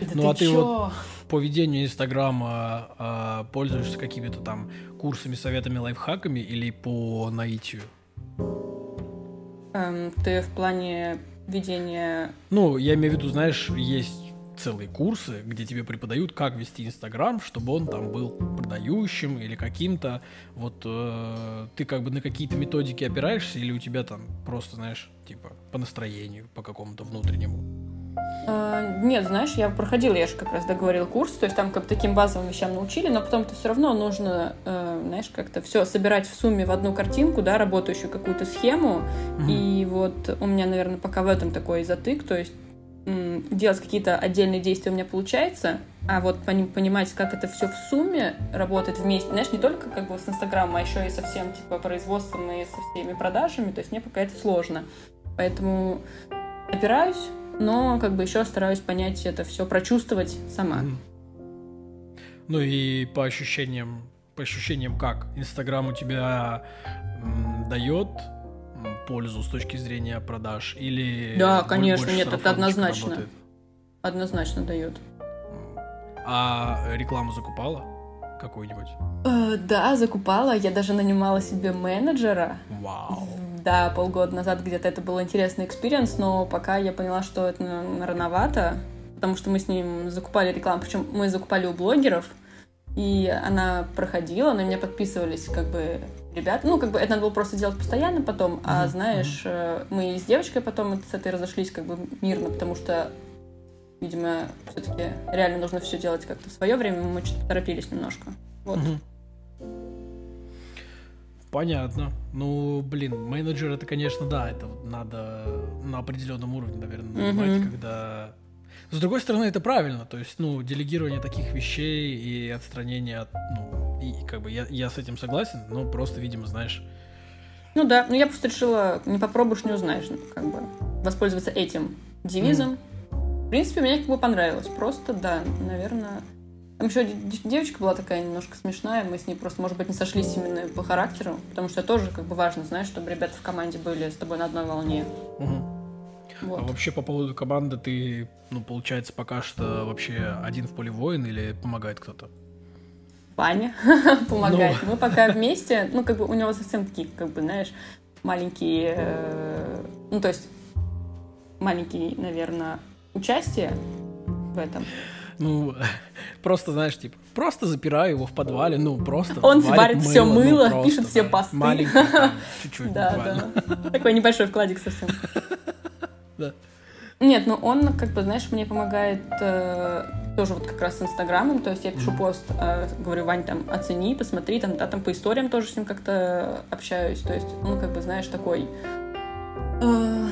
Это ну, ты а ты чё? вот по ведению Инстаграма а, пользуешься какими-то там курсами, советами, лайфхаками или по наитию? Эм, ты в плане ведения... Ну, я имею в виду, знаешь, есть целые курсы, где тебе преподают, как вести Инстаграм, чтобы он там был продающим или каким-то. Вот э, ты как бы на какие-то методики опираешься или у тебя там просто, знаешь, типа по настроению, по какому-то внутреннему? А, нет, знаешь, я проходила, я же как раз договорил курс, то есть там как таким базовым вещам научили, но потом-то все равно нужно, э, знаешь, как-то все собирать в сумме в одну картинку, да, работающую какую-то схему. Mm-hmm. И вот у меня, наверное, пока в этом такой затык, то есть делать какие-то отдельные действия у меня получается, а вот понимать, как это все в сумме работает вместе, знаешь, не только как бы с Инстаграмом, а еще и со всем, типа, производством и со всеми продажами, то есть мне пока это сложно. Поэтому опираюсь, но как бы еще стараюсь понять это все, прочувствовать сама. Ну и по ощущениям, по ощущениям как? Инстаграм у тебя м, дает пользу с точки зрения продаж? Или да, конечно, нет, это однозначно. Работает? Однозначно дает. А рекламу закупала какую-нибудь? Э, да, закупала. Я даже нанимала себе менеджера. Вау. Да, полгода назад где-то это был интересный experience, но пока я поняла, что это рановато, потому что мы с ним закупали рекламу, причем мы закупали у блогеров, и она проходила, на меня подписывались как бы ребят. Ну, как бы это надо было просто делать постоянно потом, а знаешь, э, мы с девочкой потом с этой разошлись как бы мирно, потому что, видимо, все-таки реально нужно все делать как-то в свое время, мы что-то торопились немножко. Вот. Понятно. Ну, блин, менеджер это, конечно, да, это надо на определенном уровне, наверное, нанимать, mm-hmm. когда с другой стороны, это правильно. То есть, ну, делегирование таких вещей и отстранение от, ну, и как бы я, я с этим согласен, но просто, видимо, знаешь. Ну да, ну я просто решила, не попробуешь, не узнаешь, ну, как бы воспользоваться этим девизом. Mm. В принципе, мне как бы понравилось. Просто, да, наверное. Там еще девочка была такая немножко смешная, мы с ней просто, может быть, не сошлись именно по характеру, потому что тоже как бы важно, знаешь, чтобы ребята в команде были с тобой на одной волне. Угу. Вот. А вообще по поводу команды ты, ну, получается, пока что вообще один в поле воин или помогает кто-то? Паня *laughs* помогает. Ну... Мы пока вместе, ну, как бы у него совсем такие, как бы, знаешь, маленькие, э, ну, то есть маленькие, наверное, участие в этом. Ну, просто, знаешь, типа, просто запираю его в подвале, ну, просто Он варит, все мыло, ну, пишет все посты. Маленький, *laughs* чуть-чуть Да, да. Такой небольшой вкладик совсем *laughs* да. Нет, ну он, как бы, знаешь, мне помогает э, тоже вот как раз с Инстаграмом, то есть я пишу пост, э, говорю, Вань, там, оцени, посмотри, там, да, там по историям тоже с ним как-то общаюсь, то есть, ну, как бы, знаешь, такой... Э,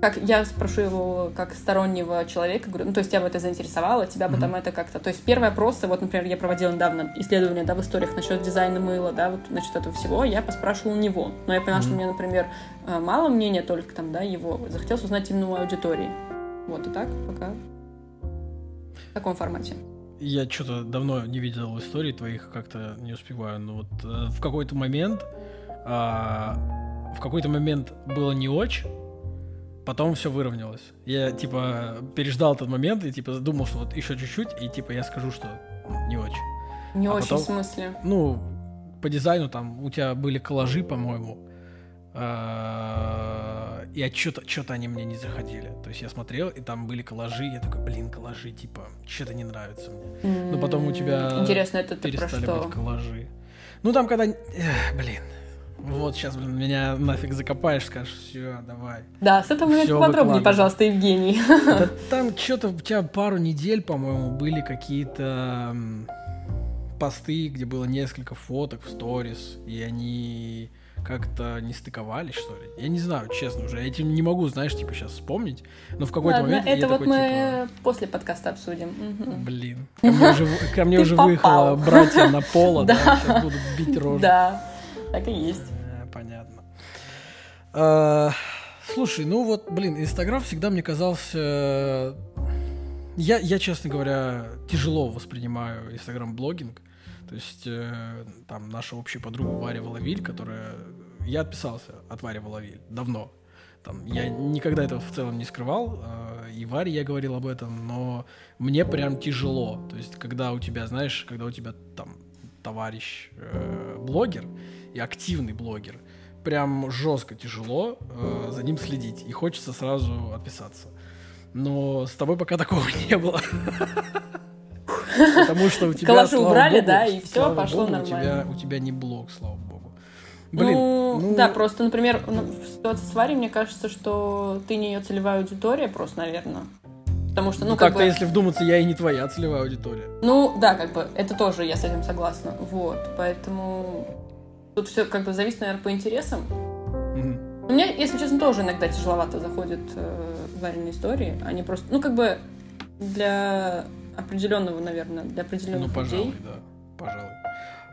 как я спрошу его как стороннего человека, говорю, ну, то есть тебя бы это заинтересовало, тебя бы mm-hmm. там это как-то... То есть первые опросы, вот, например, я проводила недавно исследование, да, в историях насчет дизайна мыла, да, вот, насчет этого всего, я поспрашивала у него. Но я поняла, mm-hmm. что мне, например, э, мало мнения только там, да, его. Захотелось узнать именно у аудитории. Вот, и так пока в таком формате. Я что-то давно не видел историй твоих, как-то не успеваю, но вот э, в какой-то момент... Э, в какой-то момент было не очень, потом все выровнялось. Я, типа, переждал этот момент и, типа, думал, что вот еще чуть-чуть, и, типа, я скажу, что не очень. Не а очень, потом, в смысле? Ну, по дизайну там у тебя были коллажи, по-моему, а, и что-то что они мне не заходили. То есть я смотрел, и там были коллажи, я такой, блин, коллажи, типа, что-то не нравится мне. Но потом у тебя Интересно, это перестали быть коллажи. Ну там когда... Эх, блин, вот сейчас, блин, меня нафиг закопаешь, скажешь, все, давай. Да, с этого момента подробнее, пожалуйста, Евгений. Да там что-то у тебя пару недель, по-моему, были какие-то посты, где было несколько фоток в сторис, и они как-то не стыковались, что ли. Я не знаю, честно уже. Я этим не могу, знаешь, типа сейчас вспомнить. Но в какой-то Ладно, момент это я вот такой, мы типа... после подкаста обсудим. Мгм. Блин, ко мне уже, ко мне уже выехало братья на поло, *laughs* Да. сейчас будут бить рожу. Да, так и есть. Э, Понятно. А, Слушай, ну вот, блин, Инстаграм всегда мне казался... Я, я, честно говоря, тяжело воспринимаю Инстаграм-блогинг. То есть, э, там, наша общая подруга Варя Воловиль, которая... Я отписался от Вари Воловиль давно. Там, я никогда этого в целом не скрывал, э, и Варе я говорил об этом, но мне прям тяжело. То есть, когда у тебя, знаешь, когда у тебя там товарищ э, блогер и активный блогер, прям жестко тяжело э, за ним следить, и хочется сразу отписаться. Но с тобой пока такого *laughs* не было. Потому что у тебя, Калаши слава убрали, богу, да, и слава пошло богу, У нормально. тебя, у тебя не блог, слава богу. Блин, ну, ну, да, просто, например, ну, в ситуации с Варей, мне кажется, что ты не ее целевая аудитория, просто, наверное. Потому что, ну, ну, как так-то, бы... если вдуматься, я и не твоя целевая аудитория. Ну, да, как бы, это тоже, я с этим согласна. Вот, поэтому тут все как бы зависит, наверное, по интересам. У меня, если честно, тоже иногда тяжеловато заходят э, Вариные истории. Они просто, ну, как бы для определенного, наверное, для Ну, определенных пожалуй, людей. да, пожалуй.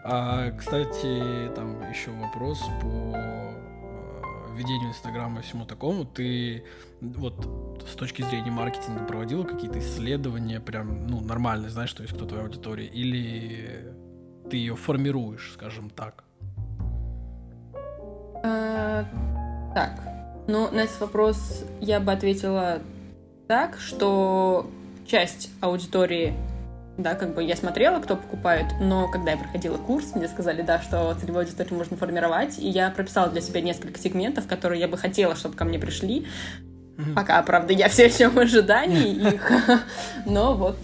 А, кстати, там еще вопрос по э, ведению Инстаграма и всему такому. Ты вот с точки зрения маркетинга проводила какие-то исследования прям, ну, нормальные, знаешь, то есть кто твоя аудитория, или ты ее формируешь, скажем так? А, так, ну, на этот вопрос я бы ответила так, что часть аудитории, да, как бы я смотрела, кто покупает, но когда я проходила курс, мне сказали, да, что целевую аудиторию можно формировать, и я прописала для себя несколько сегментов, которые я бы хотела, чтобы ко мне пришли. Пока, правда, я все еще в ожидании их, *laughs* но вот.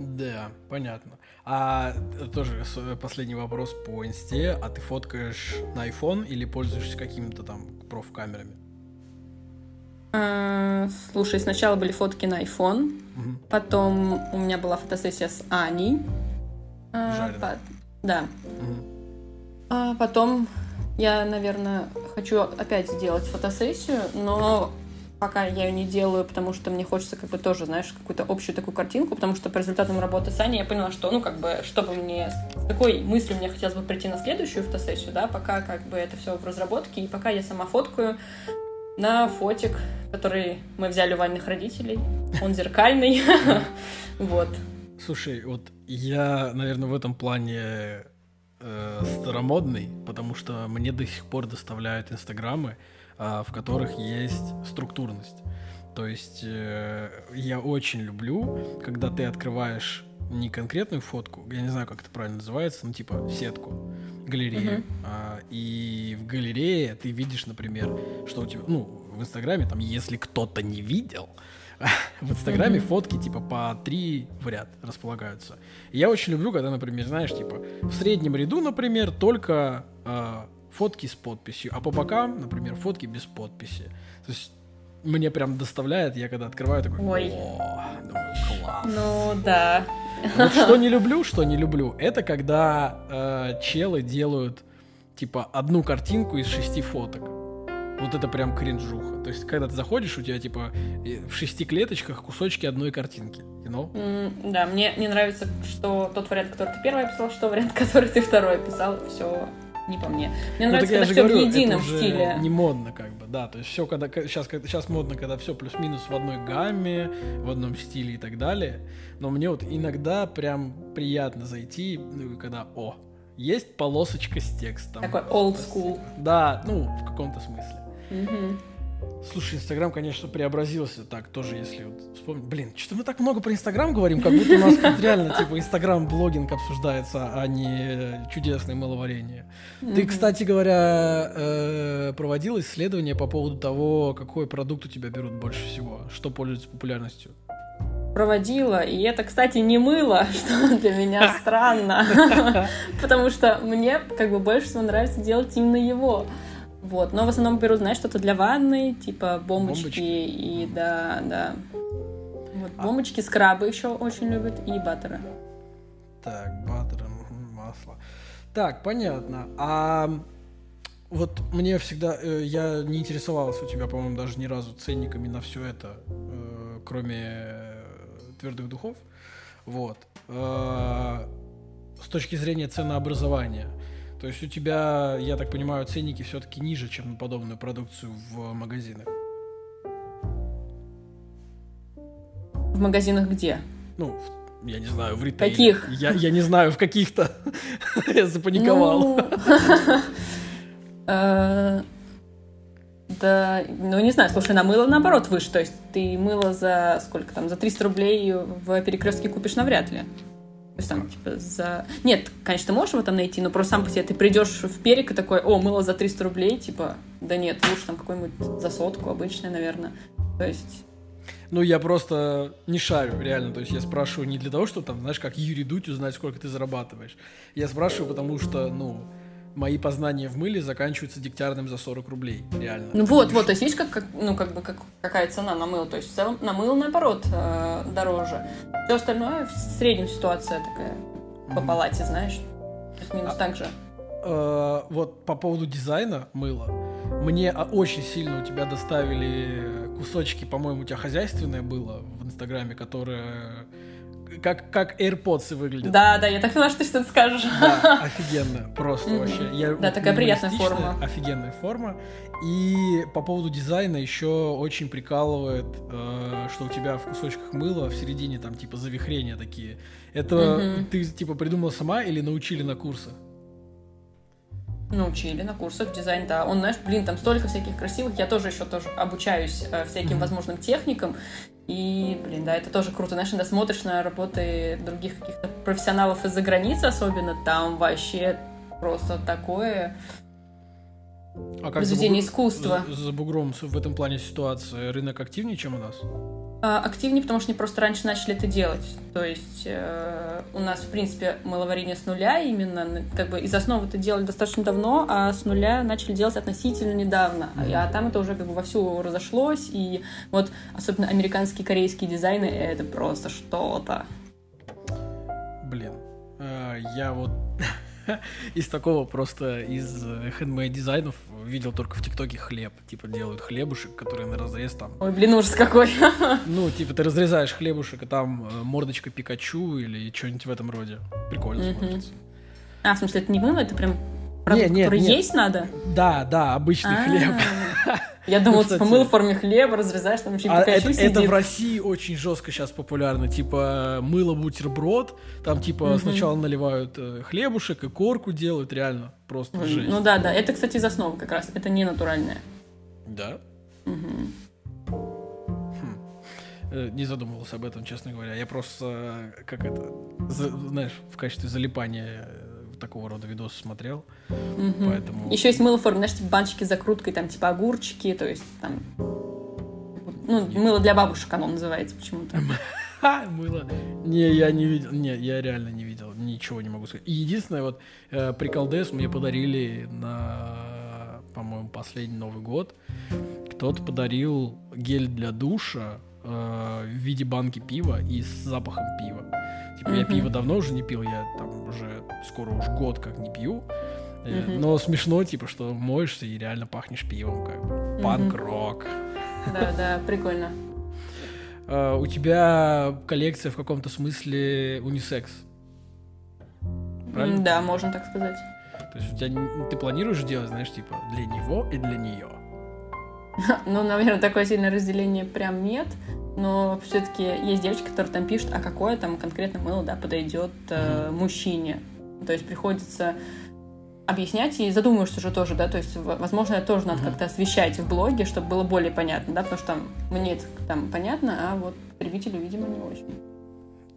Да, понятно. А э, тоже с- последний вопрос по инсте. А ты фоткаешь на iPhone или пользуешься какими-то там проф-камерами? А, Слушай, сначала были фотки на iPhone, Мгм. потом у меня была фотосессия с Аней. А, по- Да. Мгм. А потом я, наверное, хочу опять сделать фотосессию, но пока я ее не делаю, потому что мне хочется как бы тоже, знаешь, какую-то общую такую картинку, потому что по результатам работы с Аней я поняла, что, ну, как бы, чтобы мне, с какой мыслью мне хотелось бы прийти на следующую фотосессию, да, пока как бы это все в разработке, и пока я сама фоткаю на фотик, который мы взяли у Ваниных родителей, он зеркальный, *laughs* вот. Слушай, вот я, наверное, в этом плане э, старомодный, потому что мне до сих пор доставляют инстаграмы, в которых есть структурность. То есть э, я очень люблю, когда ты открываешь не конкретную фотку, я не знаю, как это правильно называется, ну типа сетку, галерею, Мгм. а, и в галерее ты видишь, например, что у тебя, ну, в Инстаграме, там, если кто-то не видел, *laughs* в Инстаграме Мгм. фотки типа по три в ряд располагаются. И я очень люблю, когда, например, знаешь, типа в среднем ряду, например, только а, фотки с подписью, а по бокам, например, фотки без подписи. То есть мне прям доставляет, я когда открываю, такой, Ой. о, думаю, класс. Ну, да. Вот что не люблю, что не люблю, это когда э, челы делают типа одну картинку из шести фоток. Вот это прям кринжуха. То есть, когда ты заходишь, у тебя типа в шести клеточках кусочки одной картинки. You know? М, Да, мне не нравится, что тот вариант, который ты первый описал, что вариант, *laughs* который ты второй описал, все не по мне. Мне Ну, нравится, когда все в говорю, едином это стиле. Не модно, как бы, да. То есть все, когда сейчас, сейчас модно, когда все плюс-минус в одной гамме, в одном стиле и так далее. Но мне вот иногда прям приятно зайти, ну, когда, о, есть полосочка с текстом. Такой old school. Да, ну, в каком-то смысле. Мгм. Слушай, Инстаграм, конечно, преобразился так тоже, если вот вспомнить. Блин, что мы так много про Инстаграм говорим, как будто у нас тут реально, типа, Инстаграм-блогинг обсуждается, а не чудесное мыловарение. Ты, Мгм. кстати говоря, э, проводил исследование по поводу того, какой продукт у тебя берут больше всего, что пользуется популярностью. Проводила, и это, кстати, не мыло, *laughs* что для меня странно, *laughs* потому что мне как бы больше всего нравится делать именно его. Вот, но в основном беру, знаешь, что-то для ванны, типа бомбочки, Бомбочки. и да, да. Вот, А- бомбочки, скрабы еще очень любят, и баттеры. Так, баттер, масло. Так, понятно. А вот мне всегда, э, я не интересовался у тебя, по-моему, даже ни разу ценниками на все это, э, кроме э, твердых духов. Вот. Э, с точки зрения ценообразования. То есть у тебя, я так понимаю, ценники все-таки ниже, чем на подобную продукцию в магазинах. В магазинах где? Ну, я не знаю, в ритейле. Каких? Я, я не знаю, в каких-то. *laughs* я запаниковал. Ну, *laughs* э, Да, ну не знаю, слушай, на мыло наоборот выше. То есть ты мыло за сколько там, за 300 рублей в перекрестке купишь навряд ли. То есть там, типа, за... Нет, конечно, ты можешь его там найти, но просто сам по себе ты придешь в перек и такой, о, мыло за 300 рублей, типа, да нет, лучше там какой-нибудь за сотку обычное, наверное. То есть... Ну, я просто не шарю, реально. То есть я спрашиваю не для того, чтобы там, знаешь, как Юрий Дудь узнать, сколько ты зарабатываешь. Я спрашиваю, потому что, ну, мои познания в мыле заканчиваются дегтярным за 40 рублей, реально. Ну вот, вот, то есть видишь, как, как, ну, как бы, как, какая цена на мыло, то есть в целом на мыло, наоборот, э, дороже. Все остальное в среднем ситуация такая по палате, знаешь, плюс-минус А- так же. Э, вот по поводу дизайна мыла, мне а, очень сильно у тебя доставили кусочки, по-моему, у тебя хозяйственное было в Инстаграме, которое как, как AirPods выглядят. Да, да, я так поняла, что ты что-то скажешь. Да, *laughs* офигенно, просто вообще. Я, Да, такая приятная форма. Офигенная форма. И по поводу дизайна еще очень прикалывает, э, что у тебя в кусочках мыла в середине там типа завихрения такие. Это Мгм. ты типа придумала сама или научили на курсах? Научили на курсах дизайн, да. Он, знаешь, блин, там столько всяких красивых. Я тоже еще тоже обучаюсь э, всяким возможным техникам. И, блин, да, это тоже круто. Знаешь, когда смотришь на работы других каких-то профессионалов из-за границы особенно, там вообще просто такое А за произведение бугр- искусства. За, за бугром в этом плане ситуация рынок активнее, чем у нас? А, активнее, потому что они просто раньше начали это делать. То есть э, у нас, в принципе, мыловарение с нуля именно, как бы из основы это делали достаточно давно, а с нуля начали делать относительно недавно. А, а там это уже как бы вовсю разошлось, и вот особенно американские, корейские дизайны — это просто что-то. Блин, э, я вот *laughs* *laughs* из такого просто из хендмейд дизайнов видел только в ТикТоке хлеб. Типа делают хлебушек, который на разрез там. Ой, блин, ужас какой. *laughs* Ну, типа ты разрезаешь хлебушек, и там э, мордочка Пикачу или что-нибудь в этом роде. Прикольно смотрится. А, в смысле, это не мыло, это прям продукт, нет, который нет. есть надо? Да, да, обычный хлеб. А, Я думала, Ну, типа, кстати. мыло в форме хлеба, разрезаешь, там еще А это, это сидит. в России очень жестко сейчас популярно. Типа мыло бутерброд. Там типа Мгм. сначала наливают э, хлебушек и корку делают. Реально. Просто М, жесть. Ну да, да, это, кстати, из основы как раз, это не натуральное. Да? Мгм. Э, Не задумывался об этом, честно говоря. Я просто, э, как это, за- знаешь, в качестве залипания такого рода видосы смотрел. Мгм. Поэтому- Еще есть мыло в форме, знаешь, типа баночки с закруткой, там типа огурчики, то есть там... Ну, мыло для бабушек оно называется почему-то. *laughs* Мыло. Не, я не видел. Не, я реально не видел. Ничего не могу сказать. И единственное, вот э, приколдес мне подарили на, по-моему, последний Новый год. Кто-то подарил гель для душа э, в виде банки пива и с запахом пива. Типа я Мгм. пиво давно уже не пил, я там уже скоро уж год как не пью. Мгм. Но смешно, типа, что моешься и реально пахнешь пивом, как бы. Панк-рок. Да, да, прикольно. Э, у тебя коллекция в каком-то смысле унисекс. Правильно? Да, можно так сказать. То есть у тебя ты планируешь делать, знаешь, типа для него и для нее. *laughs* Ну, наверное, такое сильное разделение прям нет. Но все-таки есть девочки, которые там пишут, а какое там конкретно мыло, да, подойдет э, мужчине. То есть приходится объяснять и задумаешься же тоже, да, то есть, возможно, это тоже надо как-то освещать в блоге, чтобы было более понятно, да, потому что там мне это там понятно, а вот потребителю, видимо, не очень.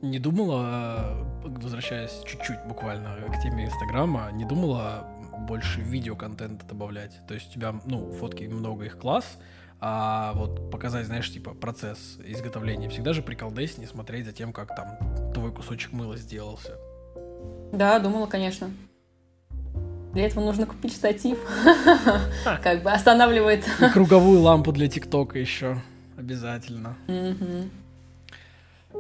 Не думала, э, возвращаясь чуть-чуть буквально к теме Инстаграма, не думала больше видеоконтента добавлять. То есть у тебя, ну, фотки много их класс, а вот показать, знаешь, типа процесс изготовления. Всегда же приколдес не смотреть за тем, как там твой кусочек мыла сделался. Да, думала, конечно. Для этого нужно купить штатив. Как бы останавливает. И круговую лампу для ТикТока еще обязательно.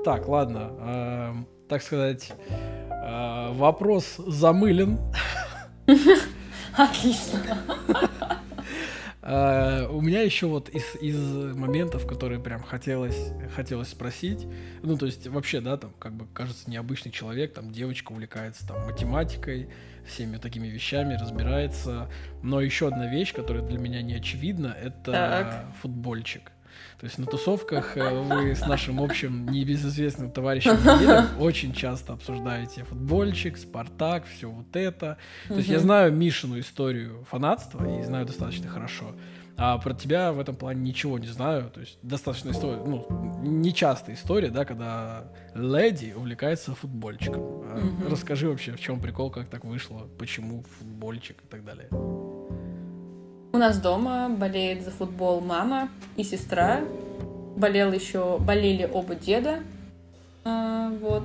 Так, ладно. эм, так сказать, э, вопрос замылен. *laughs* Отлично. А, у меня еще вот из, из моментов, которые прям хотелось, хотелось спросить, ну, то есть вообще, да, там, как бы, кажется, необычный человек, там, девочка увлекается, там, математикой, всеми такими вещами разбирается, но еще одна вещь, которая для меня не очевидна, это так. футбольчик. То есть на тусовках э, вы с нашим общим небезызвестным товарищем *laughs* очень часто обсуждаете футбольчик, Спартак, все вот это. То есть я знаю Мишину историю фанатства и знаю достаточно хорошо. А про тебя в этом плане ничего не знаю. То есть достаточно история, ну, нечастая история, да, когда леди увлекается футбольчиком. Mm-hmm. Расскажи вообще, в чем прикол, как так вышло, почему футбольчик и так далее. У нас дома болеет за футбол мама и сестра. Болел еще, болели оба деда. А, вот.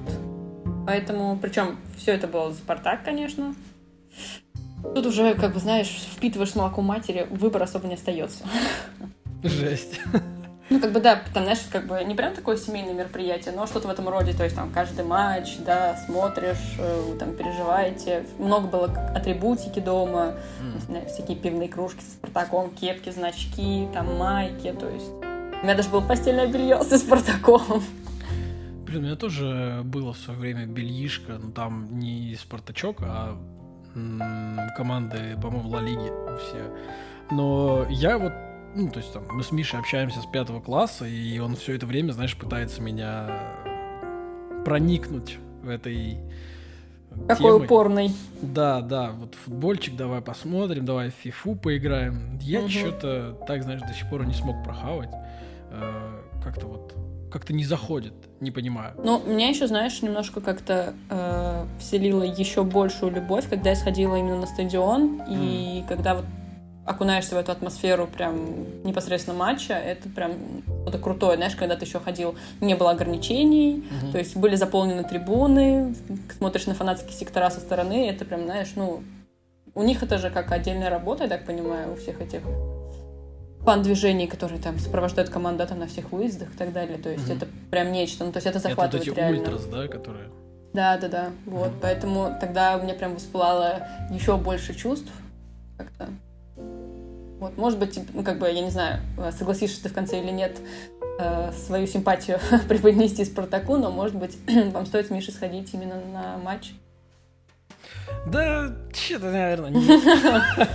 Поэтому, причем все это было за Спартак, конечно. Тут уже, как бы, знаешь, впитываешь молоко матери, выбор особо не остается. Жесть. Ну, как бы, да, там, знаешь, как бы не прям такое семейное мероприятие, но что-то в этом роде, то есть там каждый матч, да, смотришь, э, там переживаете. Много было атрибутики дома, mm. всякие пивные кружки со Спартаком, кепки, значки, там майки, то есть... У меня даже было постельное белье *laughs* со Спартаком. Блин, у меня тоже было в свое время бельишко, но там не Спартачок, а команды, по-моему, Ла Лиги все. Но я вот ну, то есть там мы с Мишей общаемся с пятого класса, и он все это время, знаешь, пытается меня проникнуть в этой какой темой. упорный. Да, да, вот футбольчик давай посмотрим, давай в фифу поиграем. Я угу. что-то, так, знаешь, до сих пор не смог прохавать. Э, как-то вот, как-то не заходит, не понимаю. Ну, меня еще, знаешь, немножко как-то э, вселило еще большую любовь, когда я сходила именно на стадион, mm. и когда вот окунаешься в эту атмосферу прям непосредственно матча, это прям что-то крутое, знаешь, когда ты еще ходил, не было ограничений, mm-hmm. то есть были заполнены трибуны, смотришь на фанатские сектора со стороны, это прям, знаешь, ну, у них это же как отдельная работа, я так понимаю, у всех этих фан-движений, которые там сопровождают команду там на всех выездах и так далее, то есть mm-hmm. это прям нечто, ну, то есть это захватывает это вот эти реально. ультрас, да, которые... Да, да, да, вот, поэтому тогда у меня прям воспылало еще больше чувств, как-то вот, может быть, ну, как бы, я не знаю, согласишься ты в конце или нет, э, свою симпатию *laughs* преподнести Спартаку, но, может быть, *clears throat* вам стоит с Мишей сходить именно на матч. Да, что-то, наверное, нет. *laughs*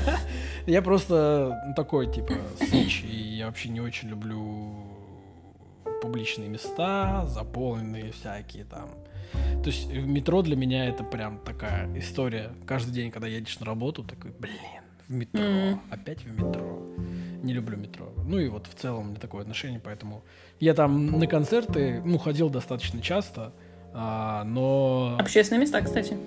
Я просто такой, типа, сыч, и я вообще не очень люблю публичные места, заполненные всякие там. То есть метро для меня это прям такая история. Каждый день, когда едешь на работу, такой, блин, в метро, mm-hmm. опять в метро. Не люблю метро. Ну и вот в целом у меня такое отношение, поэтому я там на концерты, ну, ходил достаточно часто, а, но... Общественные места, кстати.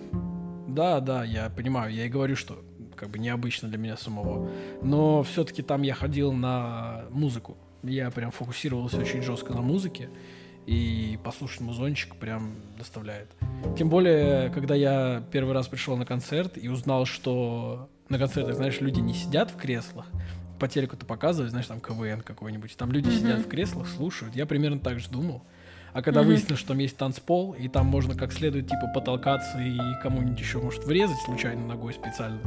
Да, да, я понимаю, я и говорю, что как бы необычно для меня самого. Но все-таки там я ходил на музыку. Я прям фокусировался очень жестко на музыке. И послушать музончик прям доставляет. Тем более, когда я первый раз пришел на концерт и узнал, что на концертах, знаешь, люди не сидят в креслах, по телеку-то показывают, знаешь, там КВН какой-нибудь, там люди mm-hmm. сидят в креслах, слушают. Я примерно так же думал. А когда mm-hmm. выяснилось, что там есть танцпол, и там можно как следует, типа, потолкаться и кому-нибудь еще может врезать случайно ногой специально.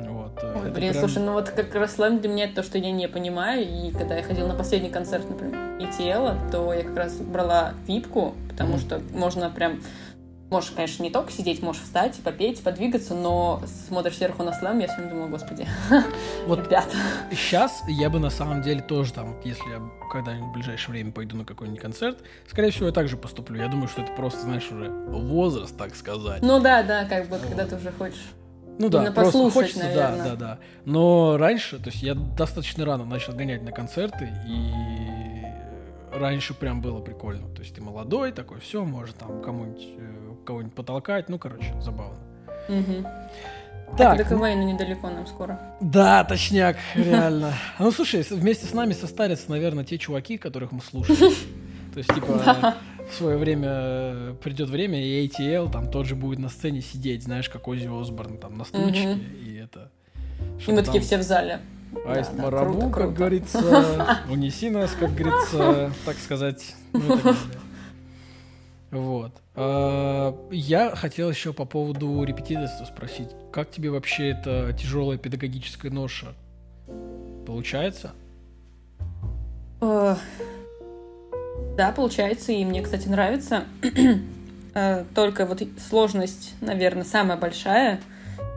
Вот. Э, Ой, блин, прям... слушай, ну вот как раз слэм для меня это то, что я не понимаю. И когда я ходила на последний концерт, например, ETL, то я как раз брала випку, потому mm-hmm. что можно прям Можешь, конечно, не только сидеть, можешь встать, попеть, подвигаться, но смотришь сверху на слэм, я все время думаю, господи, *laughs* вот ребята. Сейчас я бы на самом деле тоже там, если я когда-нибудь в ближайшее время пойду на какой-нибудь концерт, скорее всего, я также поступлю. Я думаю, что это просто, знаешь, уже возраст, так сказать. Ну да, да, как бы, вот. когда ты уже хочешь ну да, просто хочется, наверное. да, да, да. Но раньше, то есть я достаточно рано начал гонять на концерты, и раньше прям было прикольно. То есть ты молодой такой, все, может там кому-нибудь э, кого-нибудь потолкать. Ну, короче, забавно. Угу. Так, так до КВН недалеко нам скоро. Да, точняк, реально. *laughs* Ну, слушай, вместе с нами состарятся, наверное, те чуваки, которых мы слушаем. *laughs* То есть, типа, в свое время э, придет время, и ATL там тот же будет на сцене сидеть, знаешь, как Ози Осборн там на стульчике, и это... И мы такие все в зале. Аист да, Марабу, круто, как говорится, *laughs* унеси нас, как говорится, так сказать. Ну, Вот. А, я хотел еще по поводу репетиторства спросить. Как тебе вообще эта тяжелая педагогическая ноша? Получается? Э, да, получается, и мне, кстати, нравится. Э, *clears throat* только вот сложность, наверное, самая большая,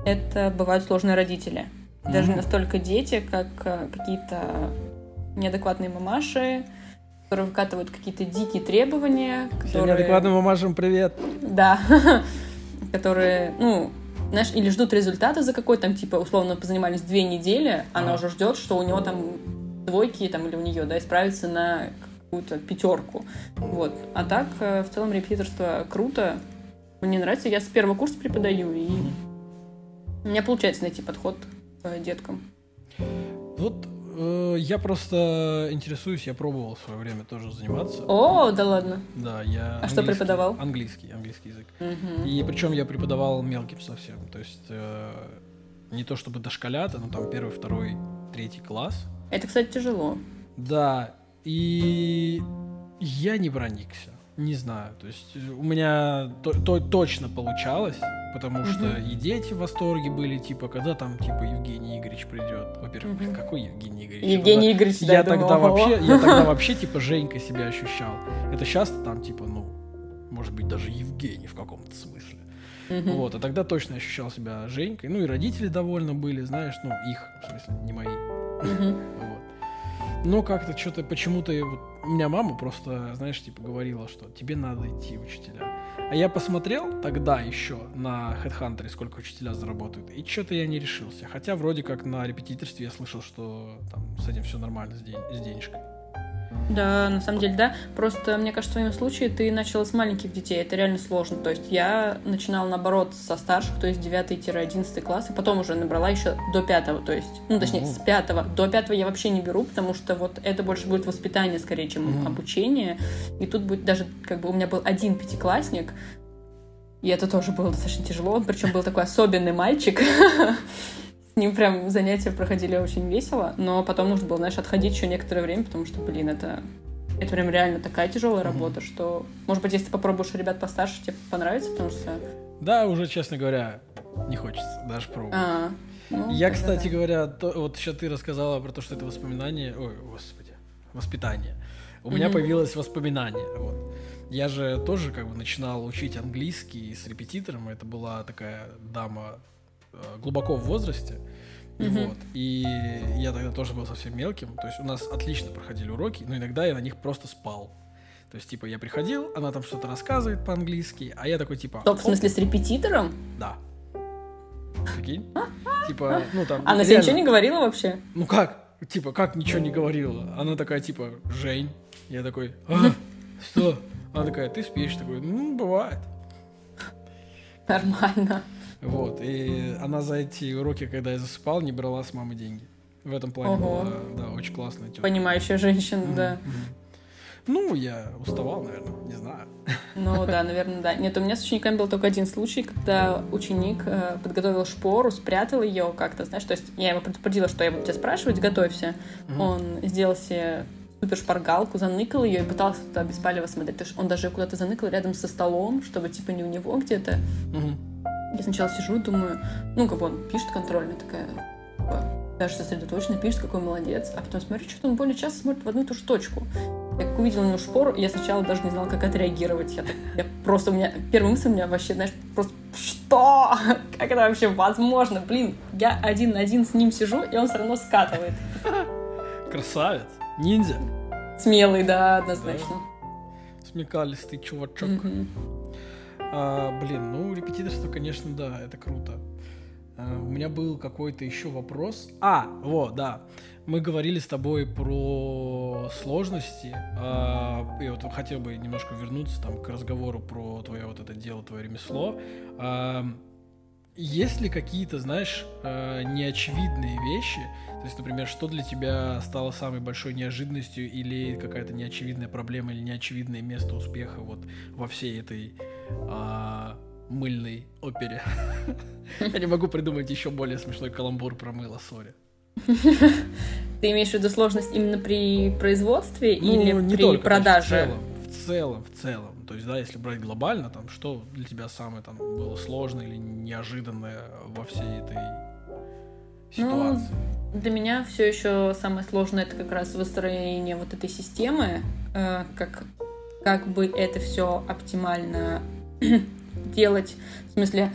это бывают сложные родители. Даже mm-hmm. настолько дети, как какие-то неадекватные мамаши, которые выкатывают какие-то дикие требования. Которые... неадекватным мамашам привет. Да. *laughs* которые, ну, знаешь, или ждут результата за какой там, типа, условно, позанимались две недели, она уже ждет, что у него там двойки, там, или у нее, да, исправится на какую-то пятерку. Вот. А так, э, в целом, репетиторство круто. Мне нравится. Я с первого курса преподаю, и у меня получается найти подход к деткам. Вот э, я просто интересуюсь, я пробовал в свое время тоже заниматься. О, да ладно. Да, я. А что преподавал? Английский, английский язык. Угу. И причем я преподавал мелким совсем. То есть э, не то чтобы дошколята, но там первый, второй, третий класс. Это, кстати, тяжело. Да, и я не проникся. Не знаю. То есть у меня то, то, точно получалось, потому что угу. и дети в восторге были, типа, когда там, типа, Евгений Игоревич придет. Во-первых, угу. какой Евгений Игоревич? Евгений я Игоревич, я да, тогда думала, вообще, я тогда *laughs* вообще, типа, Женька себя ощущал. Это сейчас там, типа, ну, может быть, даже Евгений в каком-то смысле. Угу. Вот, а тогда точно ощущал себя Женькой. Ну и родители довольны были, знаешь, ну, их, в смысле, не мои. Угу. *laughs* Но как-то что-то почему-то вот, у меня мама просто, знаешь, типа говорила, что тебе надо идти учителя. А я посмотрел тогда еще на HeadHunter, сколько учителя заработают, и что-то я не решился. Хотя вроде как на репетиторстве я слышал, что там с этим все нормально, с, день, с денежкой. Да, на самом деле, да. Просто, мне кажется, в твоем случае ты начала с маленьких детей. Это реально сложно. То есть я начинала, наоборот, со старших, то есть 9-11 класс, и потом уже набрала еще до 5 то есть, ну, точнее, с 5 До 5 я вообще не беру, потому что вот это больше будет воспитание, скорее, чем mm-hmm. обучение. И тут будет даже, как бы, у меня был один пятиклассник, и это тоже было достаточно тяжело. Он причем был такой особенный мальчик. *laughs* *laughs* с ним прям занятия проходили очень весело, но потом нужно было, знаешь, отходить еще некоторое время, потому что, блин, это это прям реально такая тяжелая работа, mm-hmm. что, может быть, если ты попробуешь ребят постарше, тебе понравится, потому что... Да, уже, честно говоря, не хочется даже пробовать. А, ну, Я, кстати да. говоря, то, вот еще ты рассказала про то, что это воспоминание, ой, господи, воспитание. У mm-hmm. меня появилось воспоминание, вот. Я же тоже как бы начинал учить английский с репетитором, это была такая дама глубоко в возрасте. Mm-hmm. Вот. И я тогда тоже был совсем мелким. То есть у нас отлично проходили уроки, но иногда я на них просто спал. То есть, типа, я приходил, она там что-то рассказывает по-английски, а я такой, типа... Стоп, в смысле, с репетитором? Да. Прикинь? Типа, ну там... Она тебе ничего не говорила вообще? Ну как? Типа, как ничего не говорила? Она такая, типа, Жень. Я такой, а, что? Она такая, ты спишь? Такой, ну, бывает. Нормально. Вот. И она за эти уроки, когда я засыпал, не брала с мамы деньги. В этом плане Ого. была, да, очень классная тетя. Понимающая женщина, mm-hmm. да. Ну, я уставал, наверное, не знаю. Ну да, наверное, да. Нет, у меня с учениками был только один случай, когда ученик э, подготовил шпору, спрятал ее как-то, знаешь, то есть я его предупредила, что я буду тебя спрашивать, готовься. Угу. Он сделал себе супер шпаргалку, заныкал ее и пытался туда беспалево смотреть. То есть он даже куда-то заныкал рядом со столом, чтобы типа не у него где-то. Угу. Я сначала сижу, думаю, ну, как он пишет контрольно, такая, даже сосредоточенно пишет, какой молодец. А потом смотрю, что он более часто смотрит в одну и ту же точку. Я как увидела него шпору, я сначала даже не знала, как отреагировать. Я, я просто, у меня, первая мысль у меня вообще, знаешь, просто, что? *laughs* Как это вообще возможно? Блин, я один на один с ним сижу, и он все равно скатывает. Красавец. Ниндзя. Смелый, да, однозначно. Да. Смекалистый чувачок. Mm-hmm. А, блин, ну, репетиторство, конечно, да, это круто. А, у меня был какой-то еще вопрос. А, вот, да. Мы говорили с тобой про сложности. А, и вот хотел бы немножко вернуться там к разговору про твое вот это дело, твое ремесло. А, есть ли какие-то, знаешь, а, неочевидные вещи? То есть, например, что для тебя стало самой большой неожиданностью или какая-то неочевидная проблема или неочевидное место успеха вот во всей этой а, мыльной опере. *laughs* Я не могу придумать еще более смешной каламбур про мыло, сори. *laughs* Ты имеешь в виду сложность именно при производстве ну, или при продаже? В целом, в целом, в целом, то есть, да, если брать глобально, там, что для тебя самое там было сложное или неожиданное во всей этой ситуации? Ну, для меня все еще самое сложное это как раз выстроение вот этой системы, э, как, как бы это все оптимально *clears throat* делать. В смысле,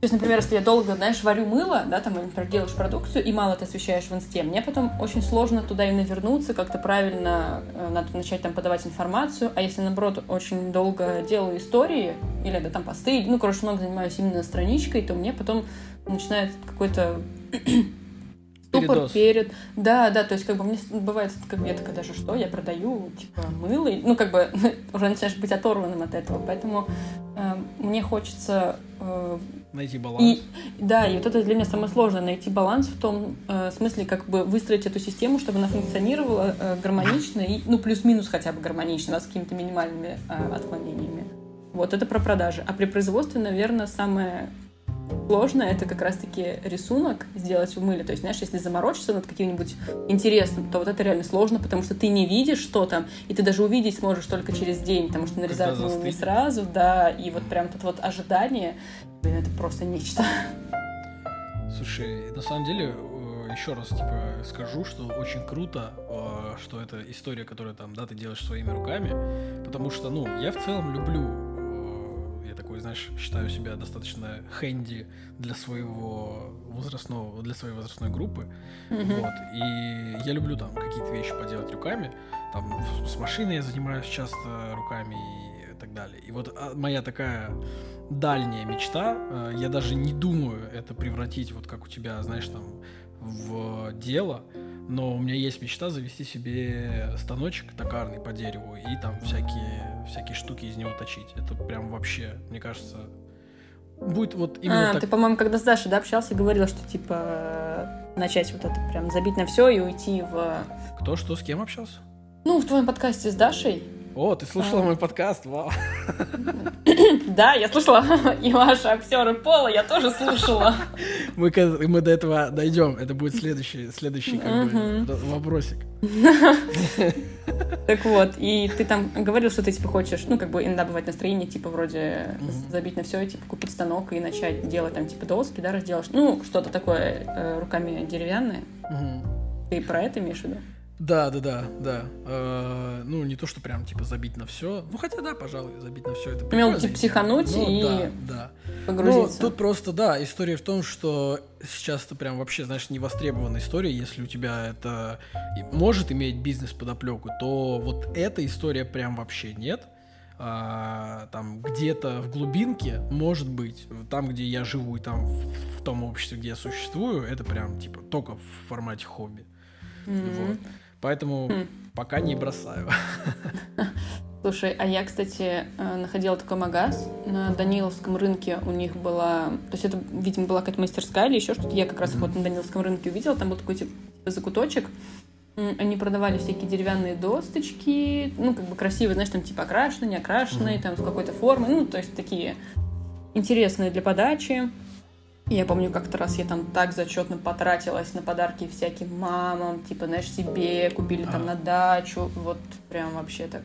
то есть, например, если я долго, знаешь, варю мыло, да, там, например, делаешь продукцию и мало ты освещаешь в инсте, мне потом очень сложно туда именно вернуться, как-то правильно э, надо начать там подавать информацию, а если, наоборот, очень долго делаю истории, или да, там посты, ну, короче, много занимаюсь именно страничкой, то мне потом начинает какой-то ступор перед. Да, да, то есть как бы мне бывает как бы я такая даже что, я продаю типа мыло, ну как бы *laughs* уже начинаешь быть оторванным от этого, поэтому э, мне хочется э, найти баланс. И, да, и вот это для меня самое сложное найти баланс в том э, смысле как бы выстроить эту систему, чтобы она функционировала э, гармонично и ну плюс-минус хотя бы гармонично, да, с какими-то минимальными э, отклонениями. Вот это про продажи. А при производстве, наверное, самое сложно это как раз-таки рисунок сделать в мыле. То есть, знаешь, если заморочиться над каким-нибудь интересным, то вот это реально сложно, потому что ты не видишь, что там, и ты даже увидеть сможешь только через день, потому что нарезают мыло не сразу, да, и вот прям тут вот ожидание, это просто нечто. Слушай, на самом деле, э, еще раз типа скажу, что очень круто, э, что это история, которую там, да, ты делаешь своими руками, потому что, ну, я в целом люблю такой, знаешь, считаю себя достаточно хэнди для своего возрастного, для своей возрастной группы. Mm-hmm. Вот. И я люблю там какие-то вещи поделать руками. Там с машиной я занимаюсь часто руками и так далее. И вот а, моя такая дальняя мечта, э, я даже не думаю это превратить, вот как у тебя, знаешь, там, в дело, но у меня есть мечта завести себе станочек токарный по дереву и там всякие, всякие штуки из него точить. Это прям вообще, мне кажется, будет вот именно а, так... ты, по-моему, когда с Дашей, да, общался, говорил, что, типа, начать вот это прям забить на все и уйти в... Кто, что, с кем общался? Ну, в твоем подкасте с Дашей. О, ты слушала а. мой подкаст, вау. *coughs* Да, я слушала. И ваши актеры пола я тоже слушала. Мы, мы до этого дойдем. Это будет следующий, следующий как бы, вопросик. Так вот, и ты там говорил, что ты типа хочешь, ну, как бы иногда бывает настроение, типа, вроде забить на все и типа купить станок и начать делать там типа доски, да, разделаешь. Ну, что-то такое э, руками деревянное. Ты про это имеешь в виду? Да, да, да, да. Э, ну, не то, что прям типа забить на все. Ну, хотя да, пожалуй, забить на все это прикольно. типа психануть ну, и да, да. погрузиться. Ну, тут просто, да, история в том, что сейчас это прям вообще, знаешь, невостребованная история. Если у тебя это может иметь бизнес подоплеку, то вот эта история прям вообще нет. А, там где-то в глубинке, может быть, там, где я живу и там в, в том обществе, где я существую, это прям типа только в формате хобби. Mm-hmm. Вот. Поэтому хм. пока не бросаю. *laughs* Слушай, а я, кстати, э, находила такой магаз на Даниловском рынке. У них была... То есть это, видимо, была какая-то мастерская или еще что-то. Я как раз mm-hmm. вот на Даниловском рынке увидела. Там был такой типа закуточек. Они продавали всякие деревянные досточки. Ну, как бы красивые, знаешь, там типа окрашенные, не окрашенные, mm-hmm. там с какой-то формой. Ну, то есть такие интересные для подачи. Я помню, как-то раз я там так зачетно потратилась на подарки всяким мамам, типа, знаешь, себе купили там на дачу, вот прям вообще так.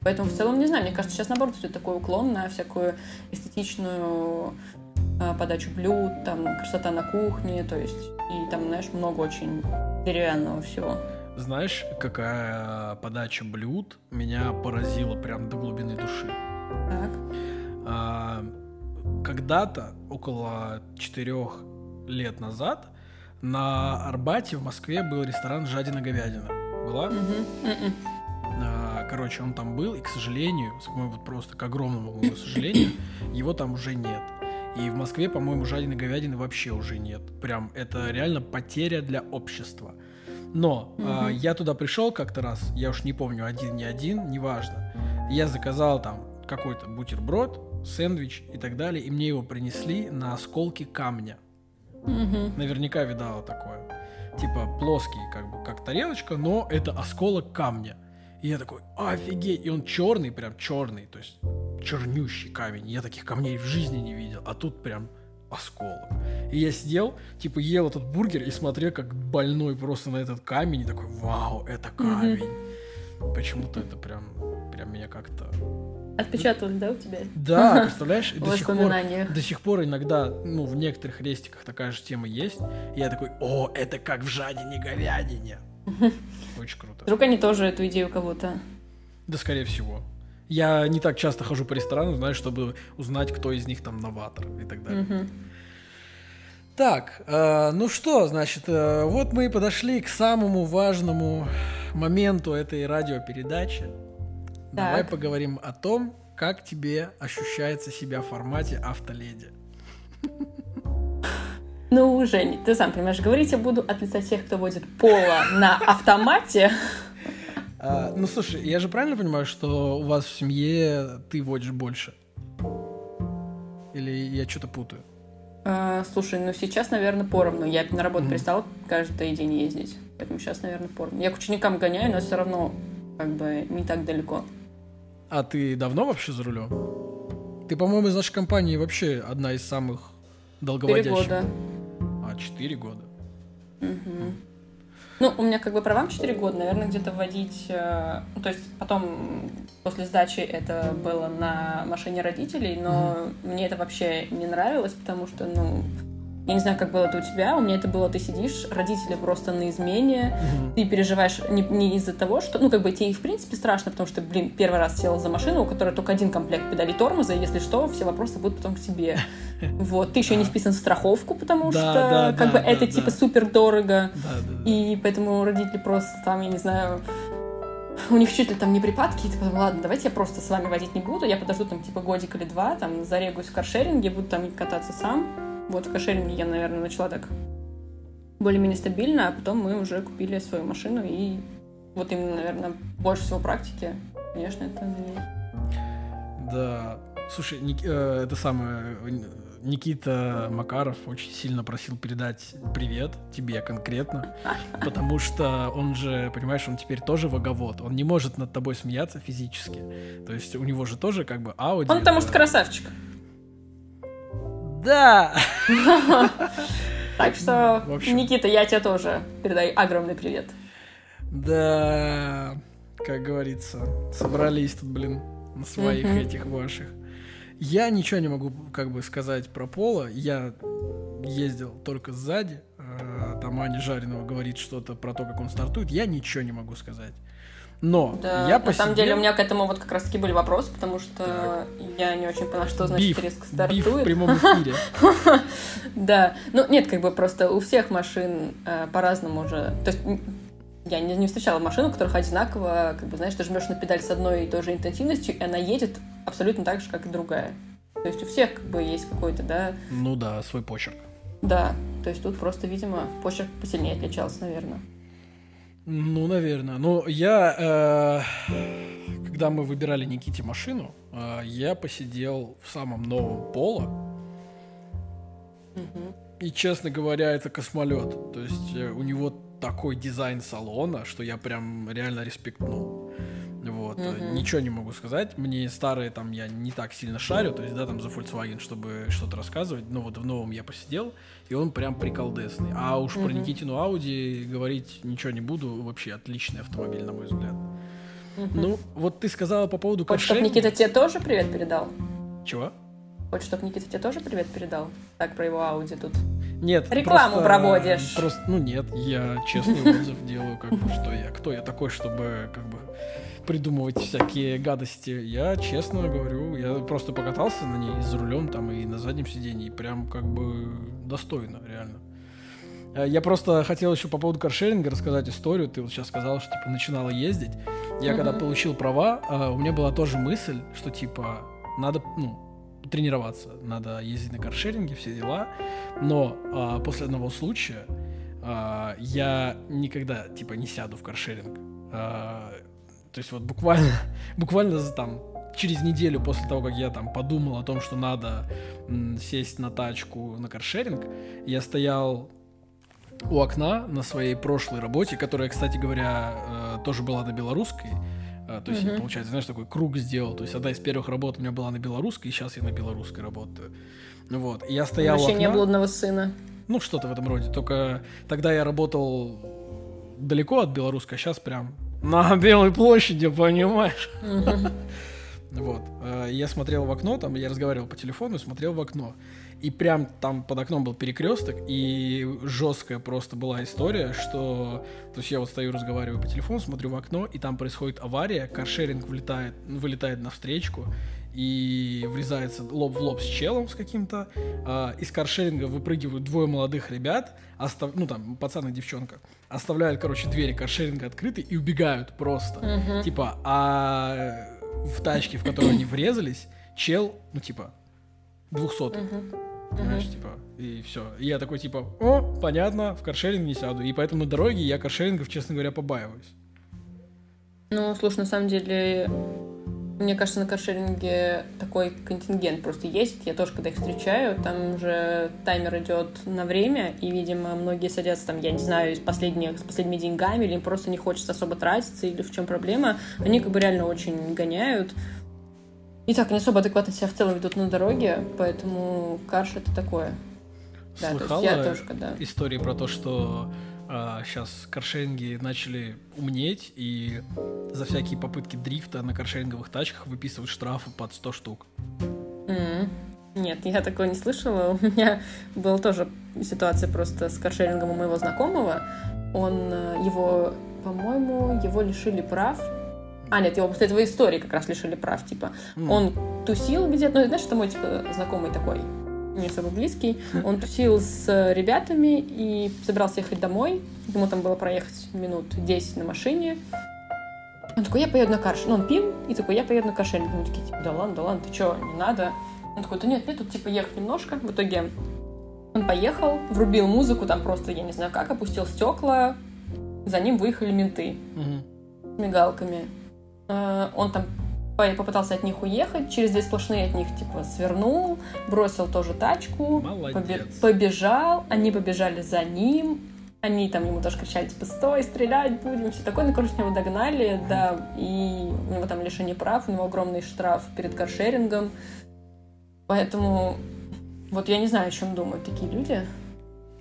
Поэтому в целом, не знаю, мне кажется, сейчас наоборот идет такой уклон на всякую эстетичную э, подачу блюд, там, красота на кухне, то есть, и там, знаешь, много очень деревянного всего. Знаешь, какая подача блюд меня поразила прям до глубины души? Так. А, когда-то, около четырех лет назад, на Арбате в Москве был ресторан «Жадина-говядина». Была? А, короче, он там был, и, к сожалению, вот просто к огромному моему сожалению, его там уже нет. И в Москве, по-моему, жадины говядины вообще уже нет. Прям это реально потеря для общества. Но mm а, я туда пришел как-то раз, я уж не помню, один, не один, неважно. Я заказал там какой-то бутерброд, сэндвич и так далее, и мне его принесли на осколки камня. Угу. Наверняка видала такое. Типа плоский, как бы, как тарелочка, но это осколок камня. И я такой, офигеть! И он черный, прям черный, то есть чернющий камень. Я таких камней в жизни не видел. А тут прям осколок. И я сидел, типа, ел этот бургер и смотрел, как больной просто на этот камень. И такой, вау, это камень. Mm-hmm. Почему-то это прям прям меня как-то... Отпечаталось, да, у тебя? Да, *laughs* представляешь? До сих пор, до сих пор иногда, ну, в некоторых рестиках такая же тема есть. И я такой, о, это как в жадине говядине. *laughs* Очень круто. Вдруг они тоже эту идею кого-то. Да, скорее всего. Я не так часто хожу по ресторанам, знаешь, чтобы узнать, кто из них там новатор и так далее. Так, э, ну что, значит, э, вот мы и подошли к самому важному моменту этой радиопередачи. Давай Так. поговорим о том, как тебе ощущается себя в формате автоледи. Ну, Жень, ты сам понимаешь, говорить я буду от лица тех, кто водит пола на автомате. А, ну слушай, я же правильно понимаю, что у вас в семье ты водишь больше? Или я что-то путаю? А, слушай, ну сейчас, наверное, поровну. Я на работу Мгм. перестала каждый день ездить. Поэтому сейчас, наверное, поровну. Я к ученикам гоняю, но все равно как бы не так далеко. А ты давно вообще за рулем? Ты, по-моему, из нашей компании вообще одна из самых Четыре долговодящих. года. А, четыре года. Мгм. Ну, у меня как бы правам 4 года, наверное, где-то водить... э, ну, то есть потом после сдачи это было на машине родителей, но мне это вообще не нравилось, потому что, ну, я не знаю, как было это у тебя, у меня это было, ты сидишь, родители просто на измене, Мгм. ты переживаешь не, не из-за того, что, ну, как бы тебе в принципе страшно, потому что, блин, первый раз села за машину, у которой только один комплект педалей тормоза, и если что, все вопросы будут потом к тебе. *laughs* Вот, ты еще не вписан в страховку, потому что, как бы, это типа супер дорого. И поэтому родители просто там, я не знаю, у них чуть ли там не припадки, и ты потом, ладно, давайте я просто с вами водить не буду, я подожду там типа годик или два, там зарегаюсь в каршеринге, буду там кататься сам. Вот в каршеринге я, наверное, начала так более-менее стабильно, а потом мы уже купили свою машину, и вот именно, наверное, больше всего практики, конечно, это на ней. Да. Слушай, Ник- э, это самое... Никита Макаров очень сильно просил передать привет тебе конкретно, *laughs* потому что он же, понимаешь, он теперь тоже воговод, он не может над тобой смеяться физически, то есть у него же тоже как бы аудио. Он потому что красавчик. Да! *laughs* Так что. Никита, я тебе тоже передаю огромный привет. Да, как говорится, собрались тут, блин, на своих этих ваших. Я ничего не могу как бы сказать про Пола. Я ездил только сзади. э, Там Аня Жаринова говорит что-то про то, как он стартует. Я ничего не могу сказать. Но Да, я на самом деле у меня к этому вот как раз таки были вопросы, потому что я не очень поняла, что значит биф, резко биф в стартует. прямом *laughs* эфире. Да, ну нет, как бы просто у всех машин э, по-разному уже. То есть я не, не встречала машину, у которых одинаково, как бы, знаешь, ты жмешь на педаль с одной и той же интенсивностью, и она едет абсолютно так же, как и другая. То есть у всех как бы есть какой-то, да, Ну да, свой почерк. да. То есть тут просто, видимо, почерк посильнее отличался, наверное. Ну, наверное. Но я, э, когда мы выбирали Никите машину, э, я посидел в самом новом Поло. Мгм. И, честно говоря, это космолет. То есть э, у него такой дизайн салона, что я прям реально респектнул. Вот. Мгм. Ничего не могу сказать. Мне старые там я не так сильно шарю, то есть, да, там за Volkswagen, чтобы что-то рассказывать. Но вот в новом я посидел, и он прям приколдесный. А уж про Мгм. Никитину Ауди говорить ничего не буду. Вообще отличный автомобиль, на мой взгляд. Мгм. Ну, вот ты сказала по поводу Хочешь, чтобы. Никита тебе тоже привет передал? Чего? Хочешь, чтобы Никита тебе тоже привет передал? Так, про его Ауди тут. Нет. Рекламу просто- проводишь. Просто, ну нет, я честный отзыв делаю, как бы, что я, кто я такой, чтобы, как бы, придумывать всякие гадости. Я честно говорю, я просто покатался на ней за рулем там и на заднем сиденье, и прям, как бы, достойно, реально. Э, Я просто хотел еще по поводу каршеринга рассказать историю. Ты вот сейчас сказал, что типа начинала ездить. Я когда Мгм. получил права, а, у меня была тоже мысль, что типа надо, ну, тренироваться, надо ездить на каршеринге, все дела. Но а, после одного случая а, я никогда типа не сяду в каршеринг. А, то есть вот буквально, *laughs* буквально за, там через неделю после того, как я там подумал о том, что надо м, сесть на тачку на каршеринг, я стоял у окна на своей прошлой работе, которая, кстати говоря, э, тоже была на белорусской. Э, То есть, Мгм. получается, знаешь, такой круг сделал. То есть, одна из первых работ у меня была на белорусской, и сейчас я на белорусской работаю. Ну Вот. И я стоял у Возвращение окна. блудного сына. Ну, что-то в этом роде. Только тогда я работал далеко от белорусской, а сейчас прям на *laughs* Белой площади, понимаешь? *laughs* Вот. Э, я смотрел в окно, там я разговаривал по телефону и смотрел в окно. И прям там под окном был перекресток, и жесткая просто была история, что... То есть я вот стою, разговариваю по телефону, смотрю в окно, и там происходит авария, каршеринг вылетает на встречку, и врезается лоб в лоб с челом с каким-то. А, из каршеринга выпрыгивают двое молодых ребят, остав... ну там, пацан и девчонка, оставляют, короче, двери каршеринга открыты и убегают просто. Uh-huh. Типа, а в тачке, в которую они врезались, чел, ну типа, двухсотый. Uh-huh. Понимаешь, uh-huh. типа, и все. И я такой, типа, о, понятно, в каршеринг не сяду. И поэтому на дороге я каршерингов, честно говоря, побаиваюсь. Ну, слушай, на самом деле, мне кажется, на каршеринге такой контингент просто есть. Я тоже, когда их встречаю, там же таймер идет на время, и, видимо, многие садятся там, я не знаю, с, последних, с последними деньгами, или им просто не хочется особо тратиться, или в чем проблема. Они как бы реально очень гоняют. И так, не особо адекватно себя в целом ведут на дороге, поэтому карш это такое. Да, Слыхала я тоже, когда... истории про то, что а, сейчас каршеринги начали умнеть, и за всякие попытки дрифта на каршеринговых тачках выписывают штрафы под 100 штук. Mm. Нет, я такого не слышала. У меня была тоже ситуация просто с каршерингом у моего знакомого. Он э, его, по-моему, его лишили прав а, нет, его после этого истории как раз лишили прав, типа. Mm. Он тусил где-то, ну, знаешь, это мой, типа, знакомый такой, не особо близкий. Он тусил с ребятами и собирался ехать домой. Ему там было проехать минут 10 на машине. Он такой, я поеду на карш. Ну, он пил, и такой, я поеду на каршеринг. Мы такие, типа, да ладно, да ладно, ты чё, не надо. Он такой, да нет, нет, тут, типа, ехать немножко. В итоге он поехал, врубил музыку, там просто, я не знаю как, опустил стекла. За ним выехали менты. Угу. С мигалками. Э, он там попытался от них уехать, через две сплошные от них, типа, свернул, бросил тоже тачку, побе- побежал, они побежали за ним, они там ему тоже кричали, типа, стой, стрелять будем, все такое, ну, короче, его догнали, да, и у него там лишение прав, у него огромный штраф перед каршерингом, поэтому вот я не знаю, о чем думают такие люди.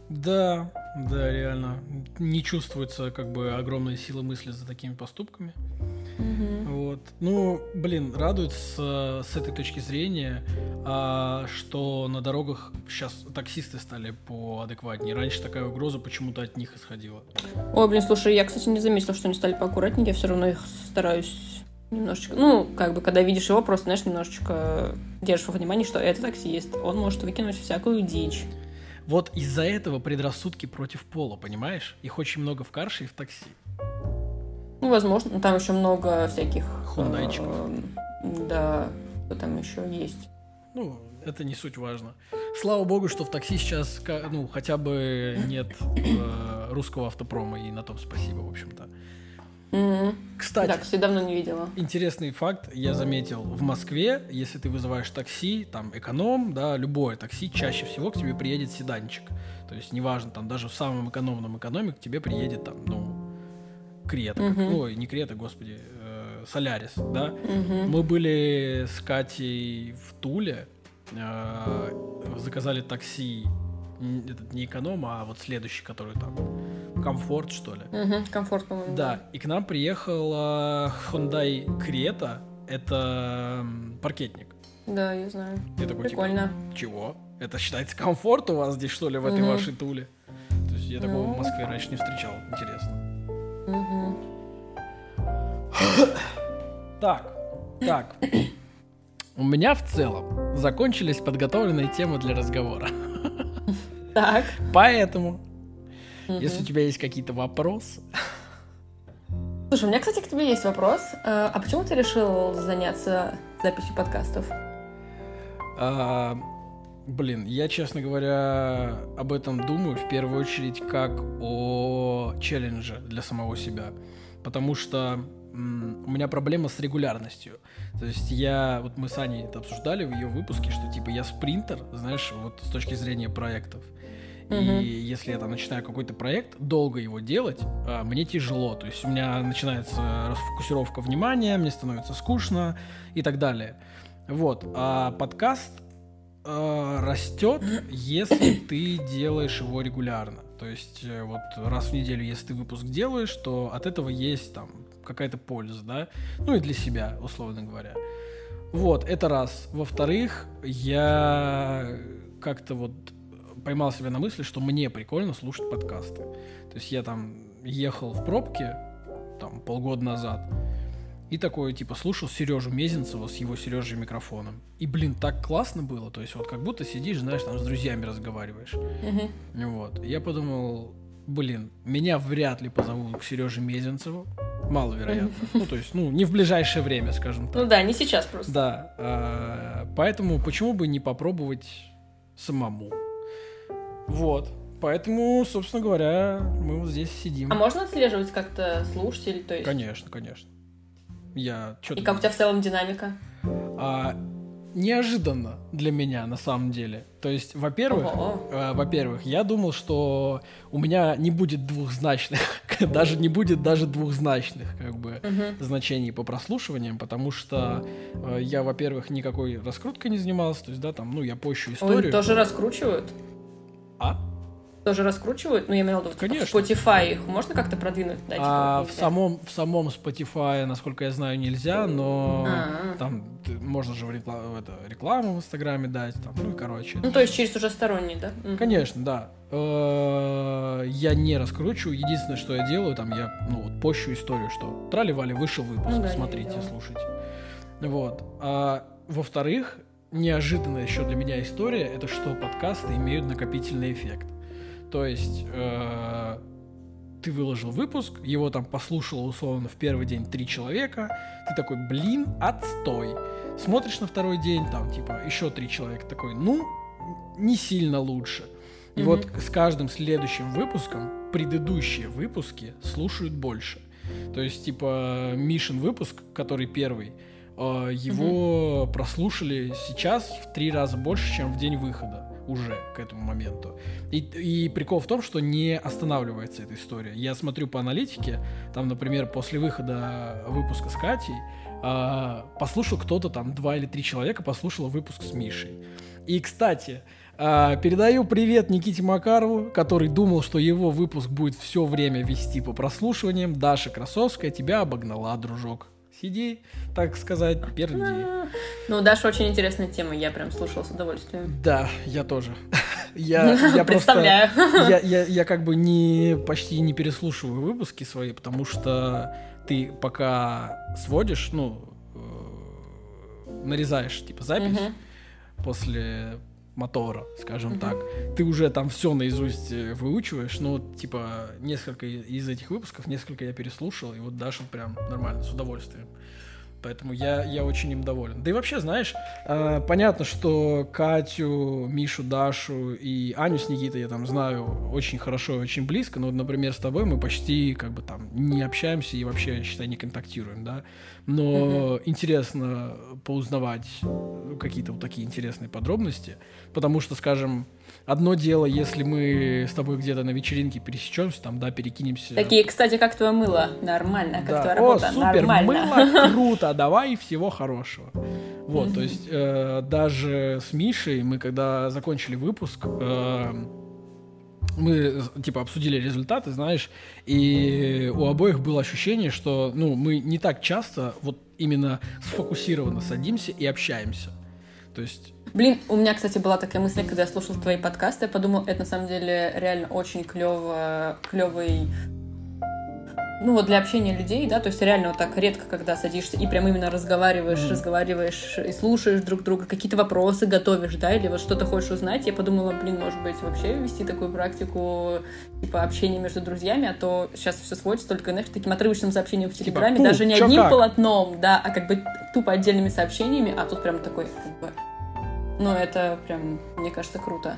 Да, да, реально. Не чувствуется как бы огромная сила мысли за такими поступками. Угу. Вот. Ну, блин, радует с, с этой точки зрения, а, что на дорогах сейчас таксисты стали поадекватнее. Раньше такая угроза почему-то от них исходила. Ой, блин, слушай, я, кстати, не заметила, что они стали поаккуратнее. Я все равно их стараюсь немножечко... Ну, как бы, когда видишь его, просто, знаешь, немножечко держишь во внимании, что это таксист. Он может выкинуть всякую дичь. Вот из-за этого предрассудки против пола, понимаешь? Их очень много в карше и в такси. Ну, возможно, там еще много всяких... Хундайчиков. Э, да, что там еще есть. Ну, это не суть важно. Слава богу, что в такси сейчас, ну, хотя бы нет э, русского автопрома, и на том спасибо, в общем-то. Mm-hmm. Кстати, да, кстати, давно не видела. Интересный факт, я заметил, в Москве, если ты вызываешь такси, там эконом, да, любое такси, чаще всего к тебе приедет седанчик. То есть, неважно, там даже в самом экономном экономе к тебе приедет там, ну, Крета, угу. как, ой, не Крета, господи, э, Солярис, да. Угу. Мы были с Катей в Туле, э, заказали такси, этот не эконом, а вот следующий, который там, комфорт, что ли. Угу, комфорт, по-моему. Да, и к нам приехала Hyundai Крета, это паркетник. Да, я знаю. Я такой, типа, Прикольно. Типа, чего? Это считается комфорт у вас здесь, что ли, в этой угу. вашей Туле? То есть я такого в Москве раньше не встречал. Интересно. Так, так. У меня в целом закончились подготовленные темы для разговора. Так. Поэтому, если у тебя есть какие-то вопросы... Слушай, у меня, кстати, к тебе есть вопрос. А, а почему ты решил заняться записью подкастов? А, блин, я, честно говоря, об этом думаю в первую очередь как о челлендже для самого себя потому что у меня проблема с регулярностью. То есть я, вот мы с Аней это обсуждали в ее выпуске, что типа я спринтер, знаешь, вот с точки зрения проектов. И uh-huh. если я там начинаю какой-то проект, долго его делать, а, мне тяжело. То есть у меня начинается расфокусировка внимания, мне становится скучно и так далее. Вот. А подкаст э, растет, если ты делаешь его регулярно. То есть э, вот раз в неделю, если ты выпуск делаешь, то от этого есть там какая-то польза, да? Ну и для себя, условно говоря. Вот, это раз. Во-вторых, я как-то вот поймал себя на мысли, что мне прикольно слушать подкасты. То есть я там ехал в пробке там полгода назад, и такое, типа, слушал Сережу Мезенцева с его Сережей микрофоном. И, блин, так классно было. То есть, вот как будто сидишь, знаешь, там с друзьями разговариваешь. Мгм. Вот. Я подумал, блин, меня вряд ли позовут к Сереже Мезенцеву. Маловероятно. Ну, то есть, ну, не в ближайшее время, скажем так. Ну да, не сейчас просто. Да. а, Поэтому почему бы не попробовать самому? Вот. Поэтому, собственно говоря, мы вот здесь сидим. А можно отслеживать как-то слушателей, то есть? Конечно, конечно. Я что И как у тебя в целом динамика? А, неожиданно для меня на самом деле. То есть, во-первых, э, во-первых, я думал, что у меня не будет двухзначных, *laughs* даже не будет даже двухзначных как бы Мгм. значений по прослушиваниям, потому что э, я, во-первых, никакой раскруткой не занимался, то есть, да, там, ну, я пощу Ой, историю. тоже раскручивают? А? Тоже раскручивают? Ну, я имею в виду, типа, Конечно. в Spotify их можно как-то продвинуть? Да, А типа, в самом в самом Spotify, насколько я знаю, нельзя, но А. там ты- можно же в рекла- в это, рекламу в Инстаграме дать, там, ну и короче. Ну, то есть через уже сторонний, да? Конечно, да. Э, Я не раскручиваю. Единственное, что я делаю, там я, ну, вот пощу историю, что трали-вали, вышел выпуск, Ну да, смотрите, слушайте. Вот. А во-вторых, неожиданная еще для меня история, это что подкасты имеют накопительный эффект. То есть э, ты выложил выпуск, его там послушало условно в первый день три человека, ты такой, блин, отстой. Смотришь на второй день, там, типа, еще три человека, такой, ну, не сильно лучше. И Мгм. вот с каждым следующим выпуском предыдущие выпуски слушают больше. То есть, типа, Мишин выпуск, который первый, э, его прослушали сейчас в три раза больше, чем в день выхода уже к этому моменту. И, и прикол в том, что не останавливается эта история. Я смотрю по аналитике, там, например, после выхода выпуска с Катей, а, послушал кто-то там, два или три человека послушало выпуск с Мишей. И, кстати, а, передаю привет Никите Макарову, который думал, что его выпуск будет все время вести по прослушиваниям. Даша Красовская тебя обогнала, дружок. Сиди, так сказать, перди. Ну, Даша очень интересная тема, я прям слушала с удовольствием. Да, я тоже. *laughs* Я, я просто... Представляю. *laughs* Я, я, я как бы не почти не переслушиваю выпуски свои, потому что ты пока сводишь, ну, э, нарезаешь, типа, запись Мгм. после мотора, скажем Мгм. так, ты уже там все наизусть э, выучиваешь, ну, типа, несколько из этих выпусков, несколько я переслушал, и вот Даша прям нормально, с удовольствием. Поэтому я, я очень им доволен. Да и вообще, знаешь, э, понятно, что Катю, Мишу, Дашу и Аню с Никитой я там знаю очень хорошо и очень близко, но, например, с тобой мы почти как бы там не общаемся и вообще, считай, не контактируем, да. Но интересно поузнавать какие-то вот такие интересные подробности, потому что, скажем, одно дело, если мы с тобой где-то на вечеринке пересечемся, там, да, перекинемся. Такие, кстати, как твое мыло? Нормально. Как Да. твоя О, работа? супер, Нормально. мыло, *laughs* круто, давай, всего хорошего. Вот, то есть э, даже с Мишей мы, когда закончили выпуск, э, мы, типа, обсудили результаты, знаешь, и у обоих было ощущение, что, ну, мы не так часто вот именно сфокусированно садимся и общаемся. То есть Блин, у меня, кстати, была такая мысль, когда я слушала твои подкасты, я подумала, это на самом деле реально очень клево, клевый ну вот для общения людей, да, то есть реально вот так редко, когда садишься и прям именно разговариваешь, Мгм. разговариваешь и слушаешь друг друга, какие-то вопросы готовишь, да, или вот что-то хочешь узнать, я подумала, блин, может быть, вообще вести такую практику, типа, общения между друзьями, а то сейчас все сводится только, знаешь, таким отрывочным сообщением в Телеграме, «Ку, даже не одним как?» полотном, да, а как бы тупо отдельными сообщениями, а тут прям такой, как бы, ну, это прям, мне кажется, круто.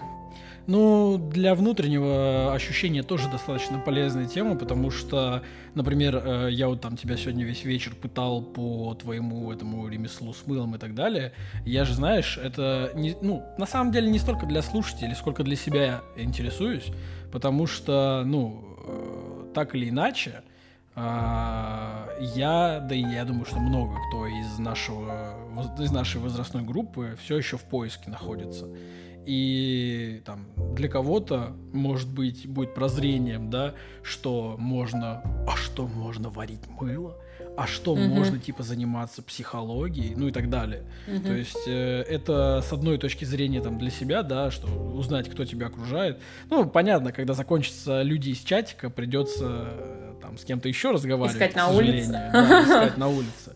Ну, для внутреннего ощущения тоже достаточно полезная тема, потому что, например, э, я вот там тебя сегодня весь вечер пытал по твоему этому ремеслу с мылом и так далее. Я же, знаешь, это, не, ну, на самом деле не столько для слушателей, сколько для себя я интересуюсь, потому что, ну, э, так или иначе, я, да и я думаю, что много кто из нашего, из нашей возрастной группы все еще в поиске находится. И там для кого-то, может быть, будет прозрением, да, что можно, а что можно варить мыло, а что угу. можно типа заниматься психологией, ну и так далее. Угу. То есть э, это с одной точки зрения там для себя, да, что узнать, кто тебя окружает. Ну понятно, когда закончатся люди из чатика, придется там с кем-то еще разговаривать. Искать на улице. *laughs* Да, искать на улице.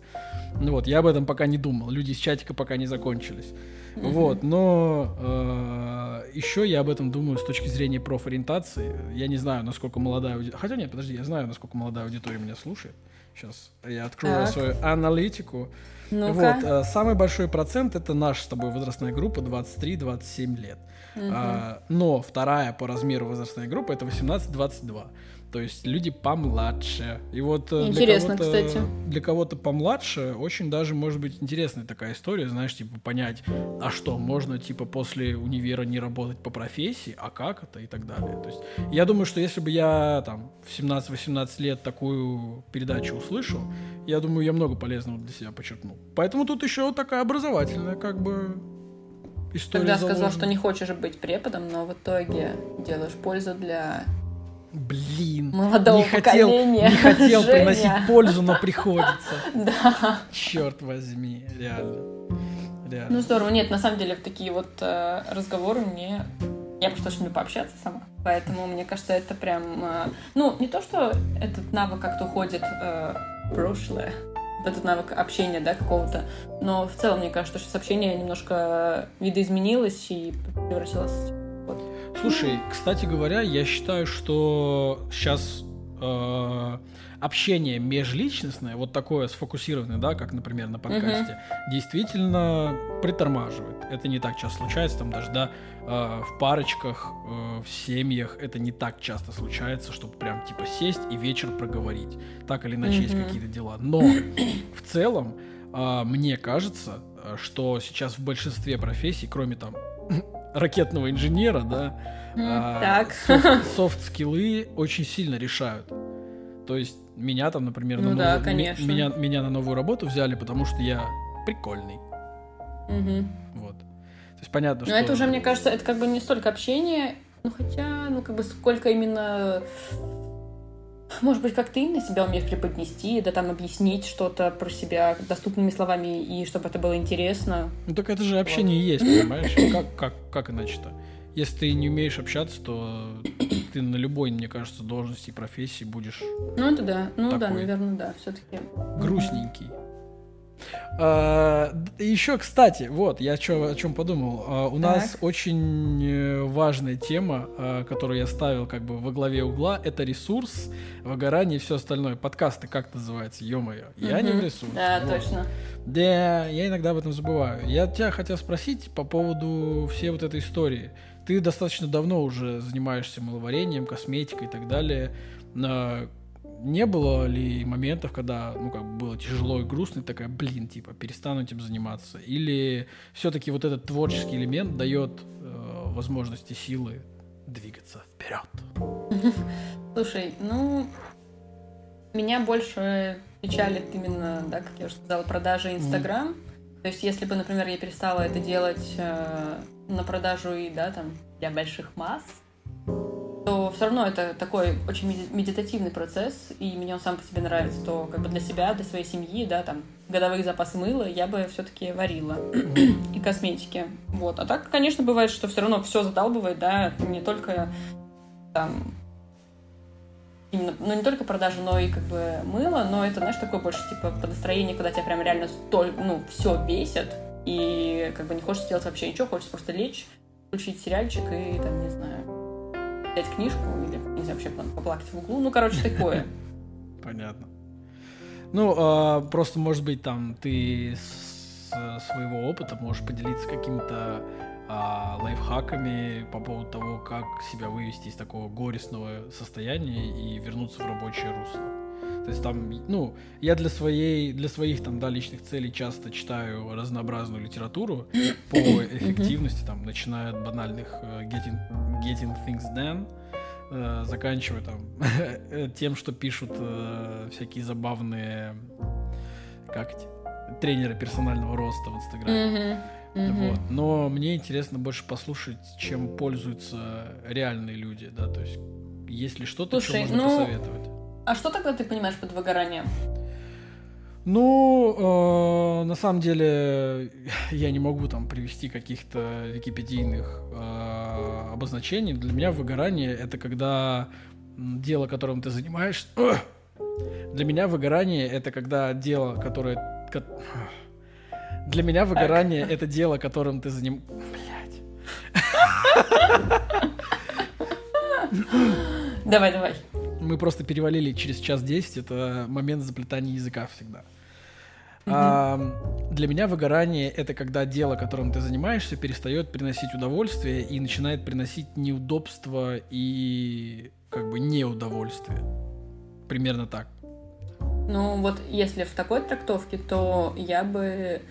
Ну вот, я об этом пока не думал. Люди из чатика пока не закончились. Mm-hmm. Вот, но э, еще я об этом думаю с точки зрения профориентации. Я не знаю, насколько молодая аудитория... Хотя нет, подожди, я знаю, насколько молодая аудитория меня слушает. Сейчас я открою так. свою аналитику. ну Вот, э, самый большой процент это наша с тобой возрастная группа 23-27 лет. Угу. А, но вторая по размеру возрастная группа это 18-22. То есть люди помладше. И вот э, Интересно, для кстати. Для кого-то помладше очень даже может быть интересная такая история, знаешь, типа понять, а что, можно типа после универа не работать по профессии, а как это и так далее. То есть я думаю, что если бы я там в 17-18 лет такую передачу услышал, я думаю, я много полезного для себя подчеркнул. Поэтому тут еще такая образовательная как бы история Тогда заложена. сказал, что не хочешь быть преподом, но в итоге делаешь пользу для Блин, молодого не хотел, поколения. Не хотел Женя. приносить пользу, но приходится. *laughs* Да. Черт возьми, реально. реально. Ну здорово. Нет, на самом деле в такие вот э, разговоры мне я просто очень люблю пообщаться сама. Поэтому мне кажется, это прям... Э, ну, не то, что этот навык как-то уходит э, в прошлое, этот навык общения, да, какого-то, но в целом, мне кажется, что сейчас общение немножко видоизменилось и превратилось Слушай, кстати говоря, я считаю, что сейчас э, общение межличностное, вот такое сфокусированное, да, как, например, на подкасте, uh-huh. действительно притормаживает. Это не так часто случается, там даже, да, э, в парочках, э, в семьях это не так часто случается, чтобы прям типа сесть и вечер проговорить. Так или иначе uh-huh. есть какие-то дела. Но в целом э, мне кажется, э, что сейчас в большинстве профессий, кроме там ракетного инженера, да, а, *laughs* софт-скиллы очень сильно решают. То есть меня там, например, ну, на, да, новую, меня, меня на новую работу взяли, потому что я прикольный. Угу. Вот. То есть понятно, Но что... Но это уже, мне кажется, это как бы не столько общение, ну хотя, ну как бы сколько именно может быть, как ты именно себя умеешь преподнести, да там объяснить что-то про себя доступными словами, и чтобы это было интересно. Ну так это же общение вот. есть, понимаешь? Как, как, как иначе-то? Если ты не умеешь общаться, то ты на любой, мне кажется, должности и профессии будешь. Ну это да, ну такой да, наверное, да, все-таки. Грустненький. А, еще, кстати, вот, я чё, о чем подумал. А, у так. нас очень э, важная тема, а, которую я ставил как бы во главе угла, это ресурс, выгорание и все остальное. Подкасты как называется, ё-моё. Я угу. не в ресурсе. Да, вот. точно. Да, я иногда об этом забываю. Я тебя хотел спросить по поводу всей вот этой истории. Ты достаточно давно уже занимаешься мыловарением, косметикой и так далее не было ли моментов, когда, ну, как бы было тяжело и грустно, и такая, блин, типа, перестану этим заниматься? Или все-таки вот этот творческий элемент дает э, возможности, силы двигаться вперед? *laughs* Слушай, ну, меня больше печалит именно, да, как я уже сказала, продажа Инстаграм. Mm. То есть, если бы, например, я перестала это делать э, на продажу и, да, там, для больших масс, то все равно это такой очень медитативный процесс, и мне он сам по себе нравится, то как бы для себя, для своей семьи, да, там, годовые запасы мыла я бы все-таки варила и косметики. Вот. А так, конечно, бывает, что все равно все задалбывает, да, не только там именно, ну, не только продажа, но и как бы мыло, но это, знаешь, такое больше, типа, по когда тебя прям реально столь, ну, все бесит, и как бы не хочешь делать вообще ничего, хочешь просто лечь, включить сериальчик и, там, не знаю, взять книжку или, не знаю, вообще поплакать в углу. Ну, короче, такое. *laughs* Понятно. Ну, а, просто, может быть, там ты с своего опыта можешь поделиться какими-то а, лайфхаками по поводу того, как себя вывести из такого горестного состояния и вернуться в рабочее русло. То есть там, ну, я для своей, для своих там, да, личных целей часто читаю разнообразную литературу по *coughs* эффективности, там, начиная от банальных uh, getting, getting things done, uh, заканчивая там *laughs* тем, что пишут uh, всякие забавные, как эти, тренера персонального роста в Инстаграме. Вот. Но мне интересно больше послушать, чем пользуются реальные люди, да, то есть есть ли что-то, Слушай, что можно ну, посоветовать? А что тогда ты понимаешь под выгоранием? Ну, э, на самом деле, *laughs* я не могу там привести каких-то википедийных э, обозначений. Для меня выгорание это когда дело, которым ты занимаешься. Для меня выгорание это когда дело, которое. ко- *sighs* Для меня выгорание это дело, которым ты заним. Блять. Давай, давай. Мы просто перевалили через час 10, это момент заплетания языка всегда. Мгм. А, для меня выгорание это когда дело, которым ты занимаешься, перестает приносить удовольствие и начинает приносить неудобства и как бы неудовольствие. Примерно так. Ну, вот если в такой трактовке, то я бы...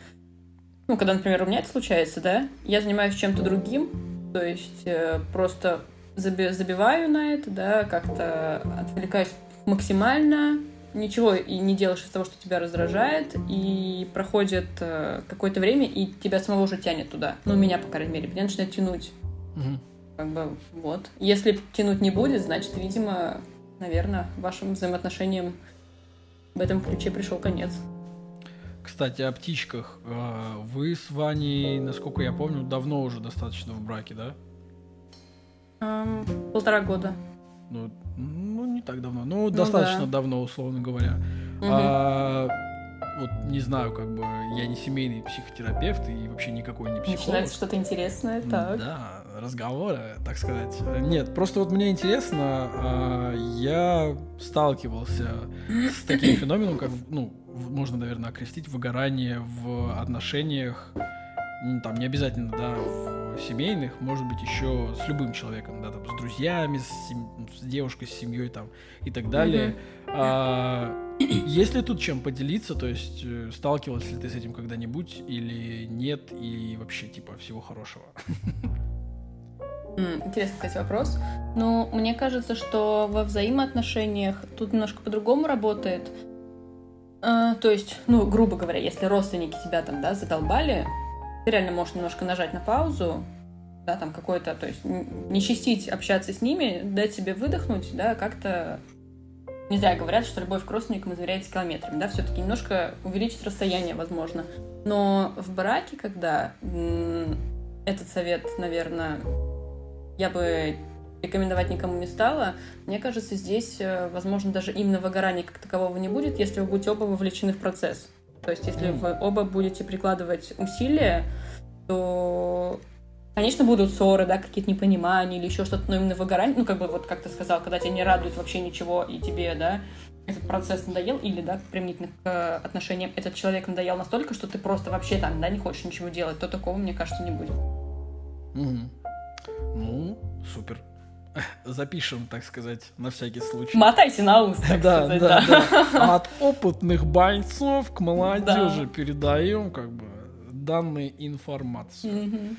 Ну, когда, например, у меня это случается, да, я занимаюсь чем-то другим, то есть э, просто заби- забиваю на это, да, как-то отвлекаюсь максимально, ничего и не делаешь из того, что тебя раздражает, и проходит э, какое-то время, и тебя самого уже тянет туда. Ну, меня, по крайней мере, меня начинает тянуть. Мгм. Как бы, вот. Если тянуть не будет, значит, видимо, наверное, вашим взаимоотношениям в этом ключе пришел конец. Кстати, о птичках. А, Вы с Ваней, насколько я помню, давно уже достаточно в браке, да? Эм, полтора года. Ну, ну, не так давно. Ну, да. достаточно давно, условно говоря. Мгм. А, вот не знаю, как бы я не семейный психотерапевт и вообще никакой не психолог. Начинается что-то интересное, так. Да, разговоры, так сказать. Нет, просто вот мне интересно, а, я сталкивался с таким *coughs* феноменом, как, ну, можно, наверное, окрестить выгорание в отношениях, там, не обязательно, да, в семейных, может быть, еще с любым человеком, да, там, с друзьями, с, сем- с девушкой, с семьей, там, и так далее. А, *clears throat* есть ли тут чем поделиться, то есть э, сталкивался ли ты с этим когда-нибудь или нет, и вообще, типа, всего хорошего? Интересный, кстати, вопрос. Ну, мне кажется, что во взаимоотношениях тут немножко по-другому работает. А, то есть, ну, грубо говоря, если родственники тебя там, да, задолбали, ты реально можешь немножко нажать на паузу, да, там какой-то, то есть не чистить общаться с ними, дать себе выдохнуть, да, как-то, не знаю, говорят, что любовь к родственникам измеряется километрами, да, все-таки немножко увеличить расстояние, возможно. Но в браке, когда этот совет, наверное, я бы рекомендовать никому не стала. Мне кажется, здесь, э, возможно, даже именно выгорания как такового не будет, если вы будете оба вовлечены в процесс. То есть, если Мгм. вы оба будете прикладывать усилия, то, конечно, будут ссоры, да, какие-то непонимания или еще что-то, но именно выгорание, ну, как бы, вот как ты сказал, когда тебя не радует вообще ничего, и тебе, да, этот процесс надоел, или, да, применительно к э, отношениям, этот человек надоел настолько, что ты просто вообще там, да, не хочешь ничего делать, то такого, мне кажется, не будет. Мгм. Ну, супер. Запишем, так сказать, на всякий случай. Мотайте на ус, так Да, сказать, да, да. да. От опытных бойцов к молодежи передаем как бы данные информацию. Мгм.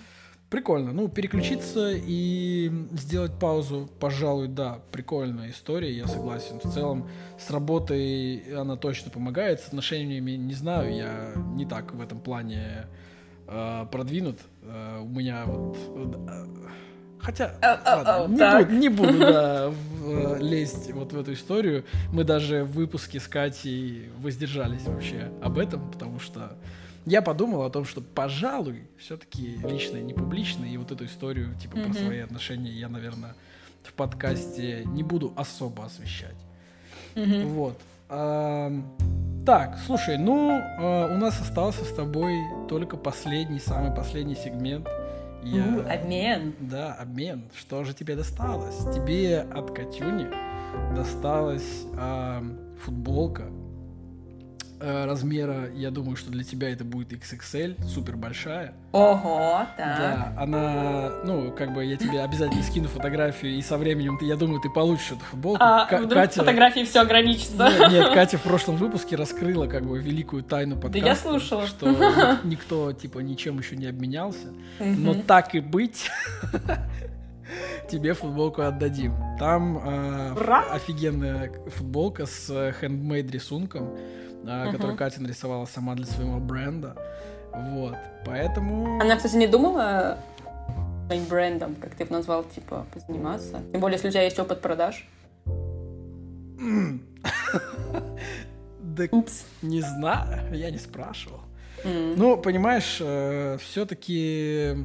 Прикольно. Ну, переключиться и сделать паузу, пожалуй, да, прикольная история, я согласен. В целом, с работой она точно помогает, с отношениями не знаю, я не так в этом плане э, продвинут. Э, у меня вот... э, Хотя, ладно, не, так. буду, не буду, да, *laughs* в- э, лезть вот в эту историю. Мы даже в выпуске с Катей воздержались вообще об этом, потому что я подумал о том, что, пожалуй, все-таки личное, не публичное, и вот эту историю, типа, про свои отношения я, наверное, в подкасте не буду особо освещать. Вот. Ам, Так, слушай, ну, э, у нас остался с тобой только последний, самый последний сегмент. Я- У, обмен. Да, обмен. Что же тебе досталось? Тебе от Катюни досталась ам, футболка э, размера, я думаю, что для тебя это будет XXL, супер большая. Ого, так. Да, она, ну, как бы я тебе обязательно скину фотографию, и со временем ты, я думаю, ты получишь эту футболку. А Ка- вдруг Катя- фотографии все ограничится? нет, нет, Катя в прошлом выпуске раскрыла как бы великую тайну подкаста. я слушала. Что ни- никто типа ничем еще не обменялся. Но так и быть, *laughs* тебе футболку отдадим. Там э, Ура! офигенная футболка с э, хендмейд рисунком. Uh-huh. который Катя нарисовала сама для своего бренда. Вот, поэтому... Она, кстати, не думала своим брендом, как ты его назвал, типа, позаниматься? Тем более, если у тебя есть опыт продаж. *laughs* Да не знаю, я не спрашивал. Ну, понимаешь, э, все-таки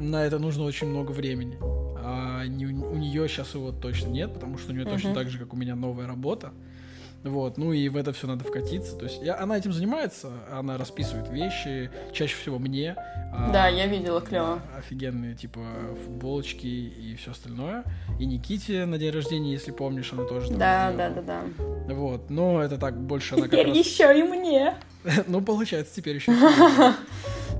на это нужно очень много времени. А не, у нее сейчас его точно нет, потому что у нее точно так же, как у меня, новая работа. Вот, ну и в это все надо вкатиться. То есть я, она этим занимается, она расписывает вещи, чаще всего мне. А, да, а, я видела, клево. Офигенные, типа, футболочки и все остальное. И Никите на день рождения, если помнишь, она тоже Да, да, да, да. Вот, но это так больше она Теперь раз... еще и мне. *laughs* ну, получается, теперь еще. *laughs*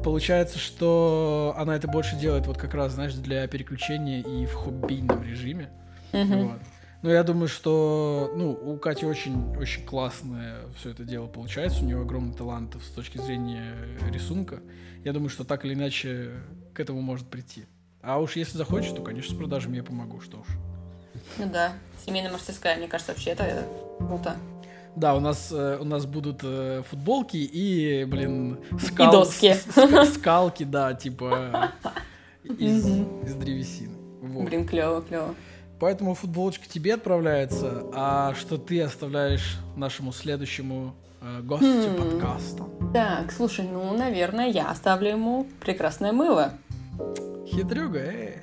Получается, что она это больше делает вот как раз, знаешь, для переключения и в хоббийном режиме. Вот. Но я думаю, что ну, у Кати очень, очень классное все это дело получается. У нее огромный талант с точки зрения рисунка. Я думаю, что так или иначе к этому может прийти. А уж если захочет, то, конечно, с продажами я помогу, что уж. Ну да, семейная мастерская, мне кажется, вообще это круто. Да, у нас, э, у нас будут э, футболки и, блин, скал... и доски. скалки, да, типа *laughs* из, из древесины. Вот. Блин, клево, клево. Поэтому футболочка тебе отправляется, а что ты оставляешь нашему следующему э, гостю хм. подкаста? Так, слушай, ну, наверное, я оставлю ему прекрасное мыло. Хитрюга, эй.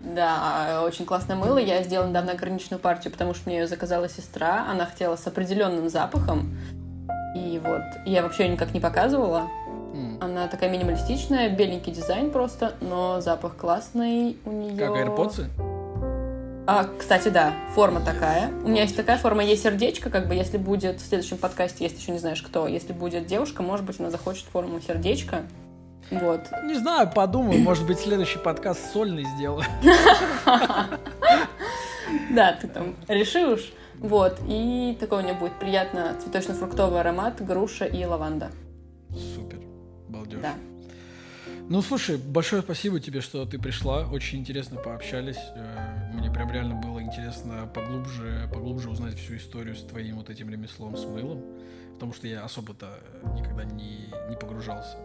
Да, очень классное мыло. Я сделала недавно ограниченную партию, потому что мне ее заказала сестра. Она хотела с определенным запахом. И вот, я вообще ее никак не показывала. Она такая минималистичная, беленький дизайн просто, но запах классный у нее. Как AirPods? А, кстати, да, форма такая. У меня есть такая форма, есть сердечко, как бы, если будет в следующем подкасте, если еще не знаешь кто, если будет девушка, может быть, она захочет форму сердечка. Вот. Не знаю, подумаю, может быть, следующий подкаст сольный сделаю. *laughs* Да, ты там решишь. Вот, и такой у меня будет приятно цветочно-фруктовый аромат, груша и лаванда. Супер балдеж. Да. Ну, слушай, большое спасибо тебе, что ты пришла. Очень интересно пообщались. Э, мне прям реально было интересно поглубже, поглубже узнать всю историю с твоим вот этим ремеслом с мылом. Потому что я особо-то никогда не, не погружался.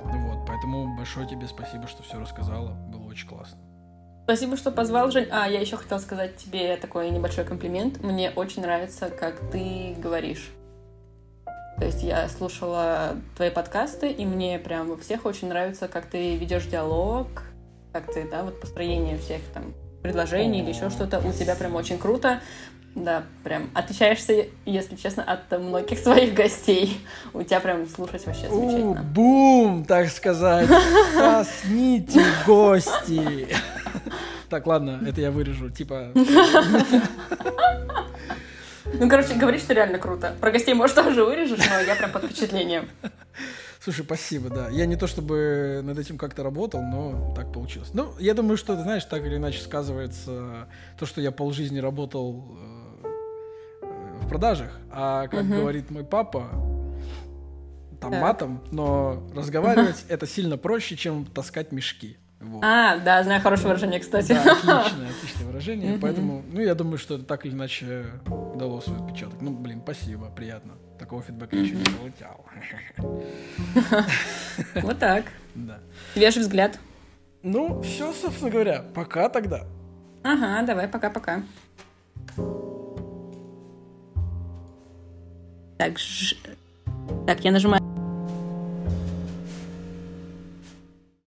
Вот, поэтому большое тебе спасибо, что все рассказала. Было очень классно. Спасибо, что позвал, Жень. А, я еще хотела сказать тебе такой небольшой комплимент. Мне очень нравится, как ты говоришь. То есть я слушала твои подкасты, и мне прям во всех очень нравится, как ты ведешь диалог, как ты, да, вот построение всех там предложений или еще что-то. У тебя прям очень круто. Да, прям отличаешься, если честно, от многих своих гостей. У тебя прям слушать вообще замечательно. У, бум, так сказать. Посните, гости. Так, ладно, это я вырежу. Типа... Ну, короче, говоришь, что реально круто. Про гостей, может, тоже вырежешь, но я прям под впечатлением. Слушай, спасибо, да. Я не то чтобы над этим как-то работал, но так получилось. Ну, я думаю, что, знаешь, так или иначе сказывается то, что я полжизни работал э, в продажах, а, как uh-huh. говорит мой папа, там так. матом, но разговаривать это сильно проще, чем таскать мешки. Вот. А, да, знаю хорошее выражение, кстати. Да, отличное, *laughs* отличное выражение. Поэтому, ну, я думаю, что это так или иначе дало свой отпечаток. Ну, блин, спасибо, приятно. Такого фидбэка еще не получал. *laughs* Вот так. Да. Свежий взгляд. Ну, все, собственно говоря. Пока тогда. Ага, давай, пока-пока. Так, ж... так, я нажимаю